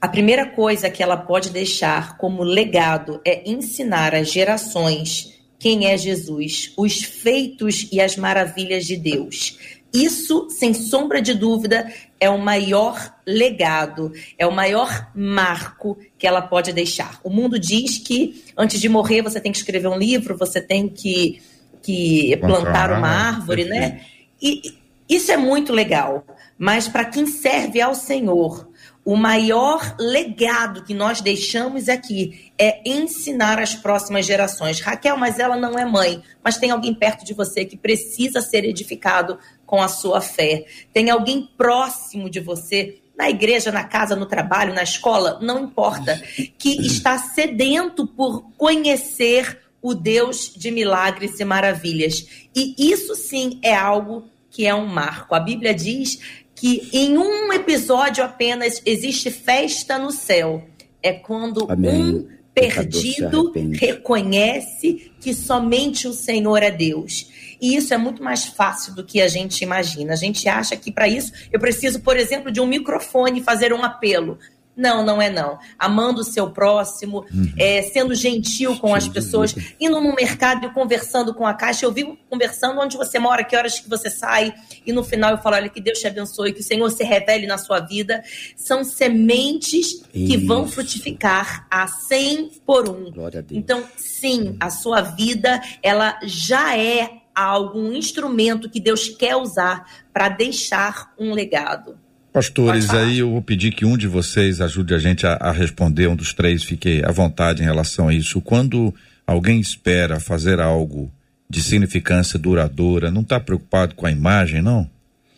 Speaker 5: A primeira coisa que ela pode deixar como legado é ensinar às gerações quem é Jesus, os feitos e as maravilhas de Deus. Isso, sem sombra de dúvida, é o maior legado, é o maior marco que ela pode deixar. O mundo diz que antes de morrer você tem que escrever um livro, você tem que, que plantar uma árvore, né? E isso é muito legal, mas para quem serve ao Senhor, o maior legado que nós deixamos aqui é ensinar as próximas gerações. Raquel, mas ela não é mãe, mas tem alguém perto de você que precisa ser edificado com a sua fé. Tem alguém próximo de você, na igreja, na casa, no trabalho, na escola, não importa, que está sedento por conhecer o Deus de milagres e maravilhas. E isso sim é algo que é um marco. A Bíblia diz que em um episódio apenas existe festa no céu. É quando Amém. um perdido reconhece que somente o Senhor é Deus. E isso é muito mais fácil do que a gente imagina. A gente acha que para isso eu preciso, por exemplo, de um microfone fazer um apelo. Não, não é não. Amando o seu próximo, uhum. é, sendo gentil com as pessoas, indo no mercado e conversando com a caixa. Eu vivo conversando onde você mora, que horas que você sai, e no final eu falo: olha, que Deus te abençoe, que o Senhor se revele na sua vida. São sementes que Isso. vão frutificar a 100 por um. Então, sim, a sua vida, ela já é algum instrumento que Deus quer usar para deixar um legado.
Speaker 1: Pastores, aí eu vou pedir que um de vocês ajude a gente a, a, responder, um dos três, fique à vontade em relação a isso. Quando alguém espera fazer algo de significância duradoura, não está preocupado com a imagem, não?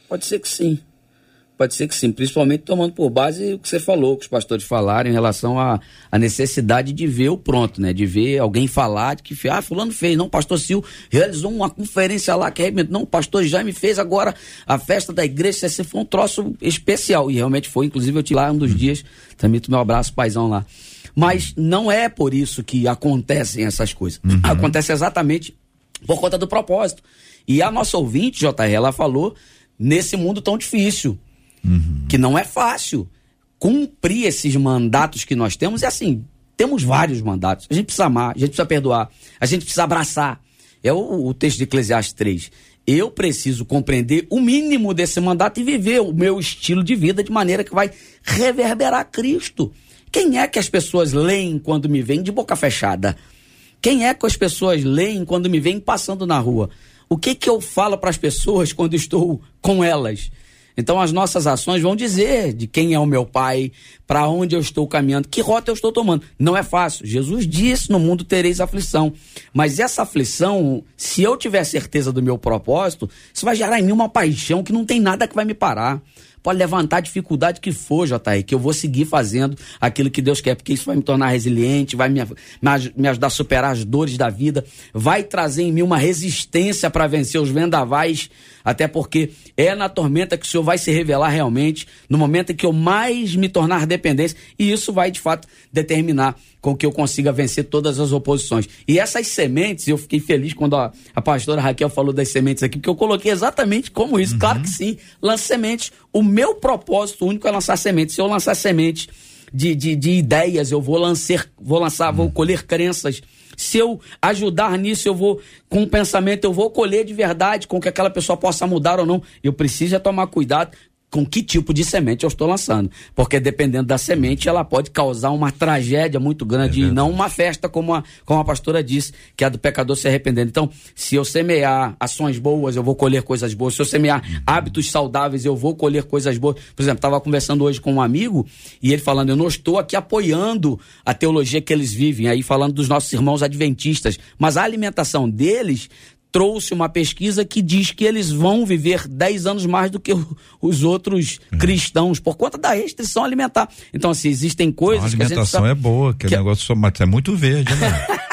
Speaker 4: Pode ser que sim. Pode ser que sim, principalmente tomando por base o que você falou, que os pastores falaram em relação à, à necessidade de ver o pronto, né? De ver alguém falar de que, ah, fulano fez, não, pastor Sil realizou uma conferência lá que arrebentou, não, pastor Jaime fez agora a festa da igreja, esse foi um troço especial, e realmente foi, inclusive eu tive lá um dos dias, também tu meu abraço, paizão lá. Mas não é por isso que acontecem essas coisas. Uhum. Acontece exatamente por conta do propósito. E a nossa ouvinte, JR, ela falou nesse mundo tão difícil uhum. que não é fácil cumprir esses mandatos que nós temos. E assim, temos vários mandatos. A gente precisa amar, a gente precisa perdoar, a gente precisa abraçar. É o, o texto de Eclesiastes 3. Eu preciso compreender o mínimo desse mandato e viver o meu estilo de vida de maneira que vai reverberar Cristo. Quem é que as pessoas leem quando me veem de boca fechada? Quem é que as pessoas leem quando me veem passando na rua? O que que eu falo para as pessoas quando estou com elas? Então as nossas ações vão dizer de quem é o meu pai, para onde eu estou caminhando, que rota eu estou tomando. Não é fácil. Jesus disse: no mundo tereis aflição. Mas essa aflição, se eu tiver certeza do meu propósito, isso vai gerar em mim uma paixão que não tem nada que vai me parar pode levantar a dificuldade que for, JR, que eu vou seguir fazendo aquilo que Deus quer, porque isso vai me tornar resiliente, vai me, me ajudar a superar as dores da vida, vai trazer em mim uma resistência para vencer os vendavais, até porque é na tormenta que o Senhor vai se revelar realmente, no momento em que eu mais me tornar dependência, e isso vai de fato determinar com que eu consiga vencer todas as oposições. E essas sementes, eu fiquei feliz quando a, a pastora Raquel falou das sementes aqui, porque eu coloquei exatamente como isso. Uhum. Claro que sim, lance sementes. O meu propósito único é lançar sementes. Se eu lançar sementes de, de, de ideias, eu vou lançar, vou lançar, uhum. vou colher crenças. Se eu ajudar nisso, eu vou, com um pensamento, eu vou colher de verdade, com que aquela pessoa possa mudar ou não. Eu preciso é tomar cuidado com que tipo de semente eu estou lançando. Porque dependendo da semente, ela pode causar uma tragédia muito grande é e não uma festa, como a, como a pastora disse, que é a do pecador se arrependendo. Então, se eu semear ações boas, eu vou colher coisas boas. Se eu semear uhum. hábitos saudáveis, eu vou colher coisas boas. Por exemplo, estava conversando hoje com um amigo e ele falando, eu não estou aqui apoiando a teologia que eles vivem, aí falando dos nossos irmãos adventistas, mas a alimentação deles trouxe uma pesquisa que diz que eles vão viver 10 anos mais do que os outros é. cristãos por conta da restrição alimentar. Então, assim, existem coisas.
Speaker 1: a alimentação que a gente é boa, que, que... o negócio só, mas é muito verde, né?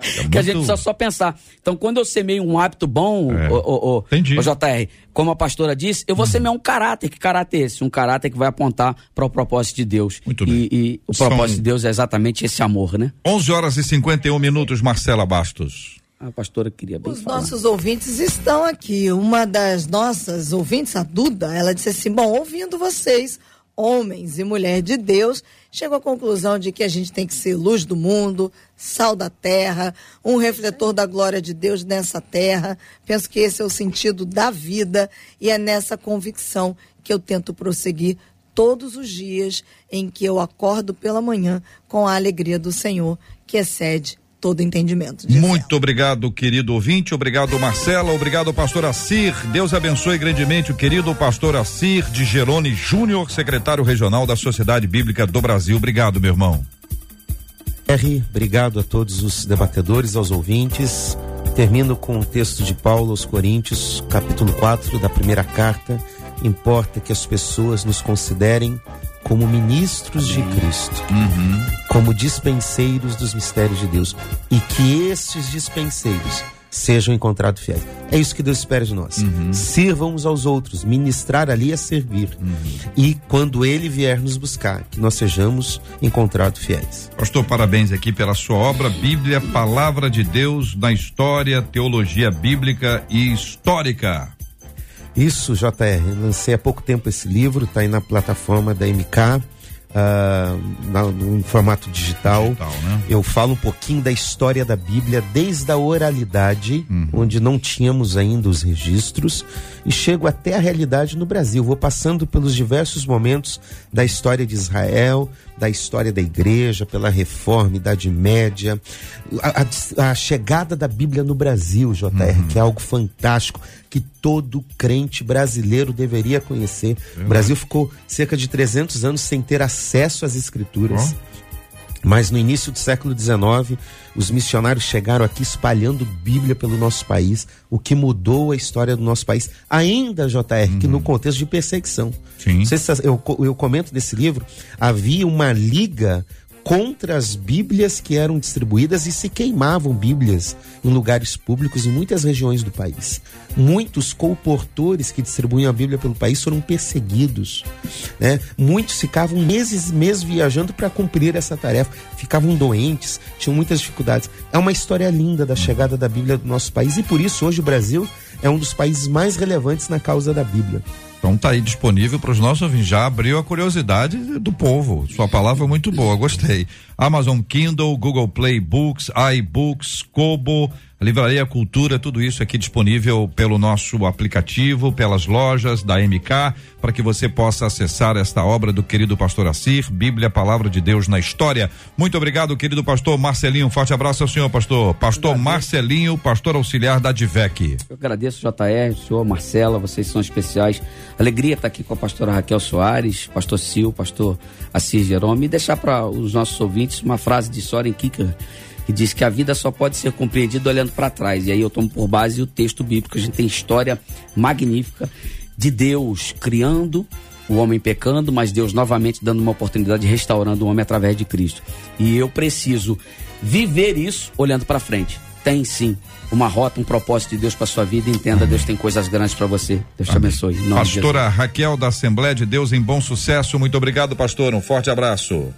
Speaker 4: É que a gente precisa só pensar. Então, quando eu semeio um hábito bom, é. o, o, o, o, JR, como a pastora disse, eu vou uhum. semear um caráter. Que caráter é esse? Um caráter que vai apontar para o propósito de Deus.
Speaker 1: Muito bem.
Speaker 4: E, e o propósito São... de Deus é exatamente esse amor, né?
Speaker 1: 11 horas e 51 minutos, Marcela Bastos.
Speaker 4: A pastora queria bem
Speaker 6: Os
Speaker 4: falar.
Speaker 6: nossos ouvintes estão aqui. Uma das nossas ouvintes, a Duda, ela disse assim: Bom, ouvindo vocês, homens e mulher de Deus, chegou à conclusão de que a gente tem que ser luz do mundo, sal da terra, um refletor da glória de Deus nessa terra. Penso que esse é o sentido da vida e é nessa convicção que eu tento prosseguir todos os dias em que eu acordo pela manhã com a alegria do Senhor, que excede todo entendimento.
Speaker 1: Muito ela. obrigado, querido ouvinte. Obrigado, Marcela. Obrigado, pastor Assir. Deus abençoe grandemente o querido pastor Assir de Gerone Júnior, secretário regional da Sociedade Bíblica do Brasil. Obrigado, meu irmão.
Speaker 3: R, obrigado a todos os debatedores, aos ouvintes. Termino com o texto de Paulo aos Coríntios, capítulo 4 da primeira carta. Importa que as pessoas nos considerem como ministros de Cristo,
Speaker 1: uhum.
Speaker 3: como dispenseiros dos mistérios de Deus, e que estes dispenseiros sejam encontrados fiéis. É isso que Deus espera de nós. Uhum. Sirvam uns aos outros, ministrar ali é servir. Uhum. E quando Ele vier nos buscar, que nós sejamos encontrados fiéis.
Speaker 1: Pastor, parabéns aqui pela sua obra, Bíblia, Palavra de Deus na História, Teologia Bíblica e Histórica.
Speaker 3: Isso, JR. Lancei há pouco tempo esse livro, está aí na plataforma da MK uh, na, no formato digital. digital né? Eu falo um pouquinho da história da Bíblia, desde a oralidade, uhum. onde não tínhamos ainda os registros, e chego até a realidade no Brasil. Vou passando pelos diversos momentos da história de Israel, da história da igreja, pela reforma, Idade Média, a, a, a chegada da Bíblia no Brasil, JR, uhum. que é algo fantástico, que todo crente brasileiro deveria conhecer. Uhum. O Brasil ficou cerca de 300 anos sem ter acesso às escrituras. Uhum. Mas no início do século XIX, os missionários chegaram aqui espalhando Bíblia pelo nosso país, o que mudou a história do nosso país, ainda, JR, uhum. que no contexto de perseguição. Sim. Se eu, eu comento nesse livro, havia uma liga contra as Bíblias que eram distribuídas e se queimavam Bíblias em lugares públicos em muitas regiões do país. Muitos colportores que distribuíam a Bíblia pelo país foram perseguidos. Né? Muitos ficavam meses meses viajando para cumprir essa tarefa. Ficavam doentes, tinham muitas dificuldades. É uma história linda da chegada da Bíblia do nosso país e por isso hoje o Brasil é um dos países mais relevantes na causa da Bíblia.
Speaker 1: Então tá aí disponível para os nossos ouvintes. Já abriu a curiosidade do povo. Sua palavra é muito boa, gostei. Amazon Kindle, Google Play Books, iBooks, Kobo, Livraria Cultura, tudo isso aqui disponível pelo nosso aplicativo, pelas lojas da MK, para que você possa acessar esta obra do querido pastor Assir, Bíblia, Palavra de Deus na História. Muito obrigado, querido pastor Marcelinho. Um forte abraço ao senhor, pastor. Pastor Marcelinho, pastor auxiliar da DIVEC.
Speaker 4: Eu agradeço, JR, senhor Marcela, vocês são especiais. Alegria estar aqui com a pastora Raquel Soares, pastor Sil, pastor Assir Jerome, e deixar para os nossos ouvintes uma frase de Soren Kierkegaard que diz que a vida só pode ser compreendida olhando para trás. E aí eu tomo por base o texto bíblico. A gente tem história magnífica de Deus criando o homem pecando, mas Deus novamente dando uma oportunidade de restaurando o homem através de Cristo. E eu preciso viver isso olhando para frente. Tem sim uma rota, um propósito de Deus para sua vida. Entenda, Deus tem coisas grandes para você. Deus te abençoe.
Speaker 1: Pastora Raquel da Assembleia de Deus em bom sucesso. Muito obrigado, pastor. Um forte abraço.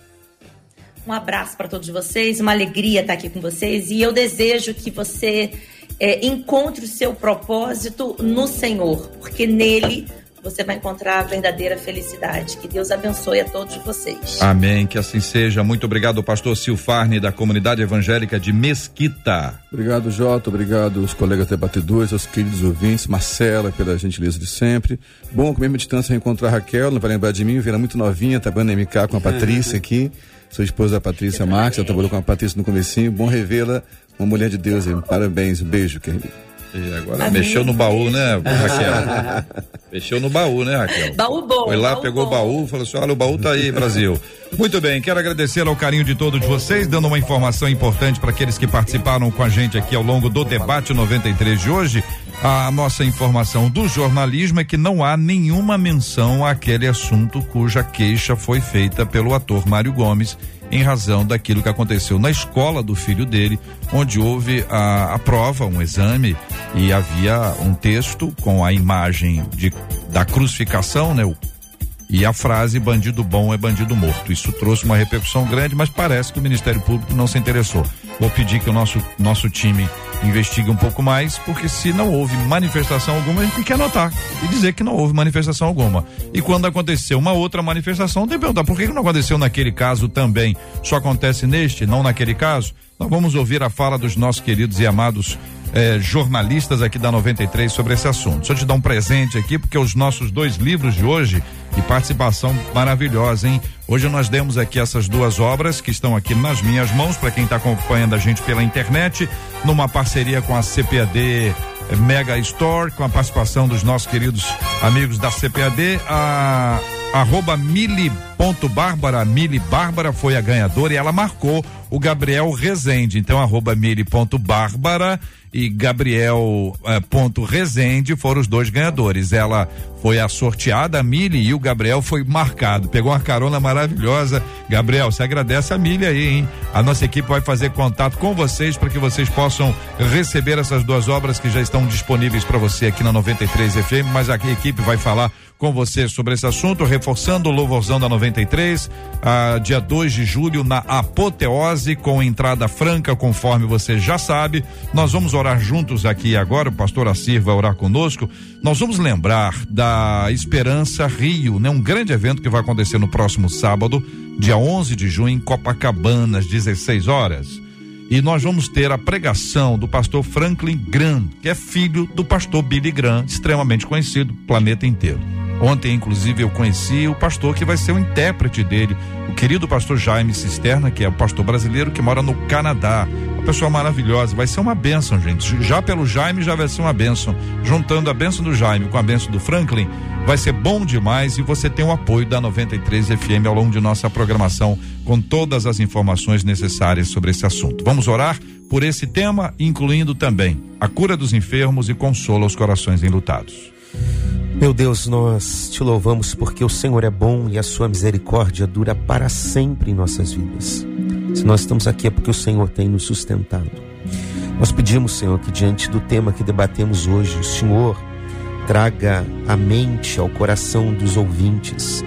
Speaker 5: Um abraço para todos vocês, uma alegria estar aqui com vocês e eu desejo que você é, encontre o seu propósito no Senhor, porque nele você vai encontrar a verdadeira felicidade. Que Deus abençoe a todos vocês.
Speaker 1: Amém, que assim seja. Muito obrigado, pastor Silfarne, da comunidade evangélica de Mesquita.
Speaker 2: Obrigado, Jota. Obrigado, os colegas debatedores, os queridos ouvintes, Marcela, pela gentileza de sempre. Bom, com a mesma distância, encontrar a Raquel, não vai lembrar de mim, vira muito novinha, trabalhando na MK com a Patrícia aqui. Sua esposa, a Patrícia Marques, ela trabalhou com a Patrícia no comecinho. Bom revê-la, uma mulher de Deus. Hein? Parabéns, um beijo, querido.
Speaker 1: E agora Amém. mexeu no baú, né, Raquel? mexeu no baú, né, Raquel?
Speaker 5: Baú bom.
Speaker 1: Foi lá, pegou bom. o baú, falou assim: olha, o baú tá aí, Brasil. Muito bem, quero agradecer ao carinho de todos vocês, dando uma informação importante para aqueles que participaram com a gente aqui ao longo do debate 93 de hoje. A nossa informação do jornalismo é que não há nenhuma menção àquele assunto cuja queixa foi feita pelo ator Mário Gomes em razão daquilo que aconteceu na escola do filho dele, onde houve a, a prova, um exame e havia um texto com a imagem de, da crucificação, né? O e a frase bandido bom é bandido morto. Isso trouxe uma repercussão grande, mas parece que o Ministério Público não se interessou. Vou pedir que o nosso, nosso time investigue um pouco mais, porque se não houve manifestação alguma, a gente tem que anotar e dizer que não houve manifestação alguma. E quando aconteceu uma outra manifestação, tem que perguntar por que não aconteceu naquele caso também? Só acontece neste, não naquele caso? Nós vamos ouvir a fala dos nossos queridos e amados eh, jornalistas aqui da 93 sobre esse assunto. Deixa eu te dar um presente aqui, porque os nossos dois livros de hoje e participação maravilhosa, hein? Hoje nós demos aqui essas duas obras que estão aqui nas minhas mãos, para quem está acompanhando a gente pela internet, numa parceria com a CPAD eh, Mega Store, com a participação dos nossos queridos amigos da CPAD. A arroba mili.bárbara, Mili Bárbara foi a ganhadora e ela marcou o Gabriel Rezende. Então, arroba mili.bárbara e Gabriel eh, ponto Rezende foram os dois ganhadores. Ela foi a sorteada, a Mili, e o Gabriel foi marcado. Pegou uma carona maravilhosa. Gabriel, se agradece a Mili aí, hein? A nossa equipe vai fazer contato com vocês para que vocês possam receber essas duas obras que já estão disponíveis para você aqui na 93 FM, mas a equipe vai falar com você sobre esse assunto, reforçando o louvorzão da 93, ah, dia 2 de julho, na Apoteose, com entrada franca, conforme você já sabe. Nós vamos orar juntos aqui agora, o pastor Assir vai orar conosco. Nós vamos lembrar da Esperança Rio, né? Um grande evento que vai acontecer no próximo sábado, dia 11 de junho, em Copacabana, às 16 horas. E nós vamos ter a pregação do pastor Franklin Graham, que é filho do pastor Billy Graham, extremamente conhecido planeta inteiro. Ontem, inclusive, eu conheci o pastor que vai ser o intérprete dele, o querido pastor Jaime Cisterna, que é o pastor brasileiro que mora no Canadá. Uma pessoa maravilhosa, vai ser uma bênção, gente. Já pelo Jaime já vai ser uma bênção. Juntando a bênção do Jaime com a bênção do Franklin, vai ser bom demais e você tem o apoio da 93 FM ao longo de nossa programação com todas as informações necessárias sobre esse assunto. Vamos orar por esse tema, incluindo também a cura dos enfermos e consolo aos corações enlutados.
Speaker 3: Meu Deus, nós te louvamos porque o Senhor é bom e a sua misericórdia dura para sempre em nossas vidas. Se nós estamos aqui é porque o Senhor tem nos sustentado. Nós pedimos, Senhor, que diante do tema que debatemos hoje, o Senhor traga à mente, ao coração dos ouvintes,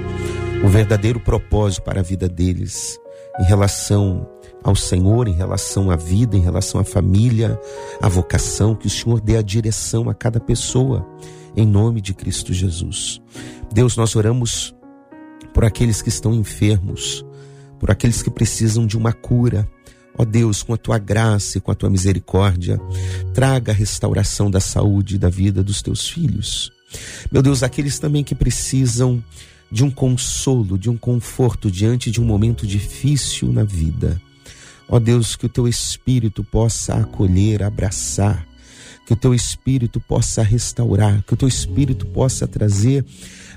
Speaker 3: o verdadeiro propósito para a vida deles em relação ao Senhor, em relação à vida, em relação à família, à vocação, que o Senhor dê a direção a cada pessoa em nome de Cristo Jesus. Deus, nós oramos por aqueles que estão enfermos, por aqueles que precisam de uma cura. Ó Deus, com a tua graça e com a tua misericórdia, traga a restauração da saúde e da vida dos teus filhos. Meu Deus, aqueles também que precisam de um consolo, de um conforto diante de um momento difícil na vida. Ó Deus, que o teu espírito possa acolher, abraçar, que o teu espírito possa restaurar, que o teu espírito possa trazer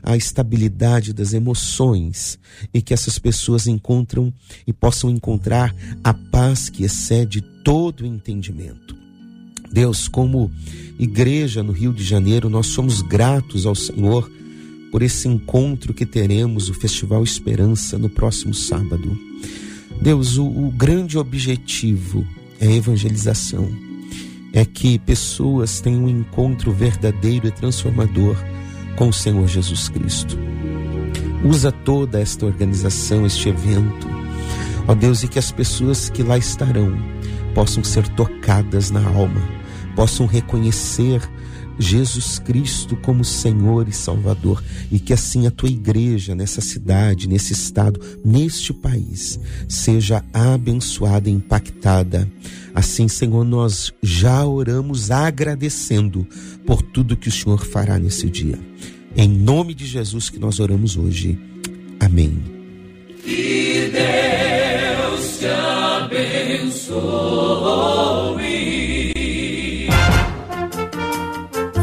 Speaker 3: a estabilidade das emoções e que essas pessoas encontram e possam encontrar a paz que excede todo o entendimento. Deus, como igreja no Rio de Janeiro, nós somos gratos ao Senhor por esse encontro que teremos, o Festival Esperança, no próximo sábado. Deus, o, o grande objetivo é a evangelização é que pessoas tenham um encontro verdadeiro e transformador com o Senhor Jesus Cristo. Usa toda esta organização, este evento, ó Deus, e que as pessoas que lá estarão possam ser tocadas na alma, possam reconhecer Jesus Cristo como Senhor e Salvador e que assim a tua igreja nessa cidade, nesse estado, neste país seja abençoada e impactada. Assim, Senhor, nós já oramos agradecendo por tudo que o Senhor fará nesse dia. Em nome de Jesus que nós oramos hoje. Amém.
Speaker 7: Que Deus te abençoe.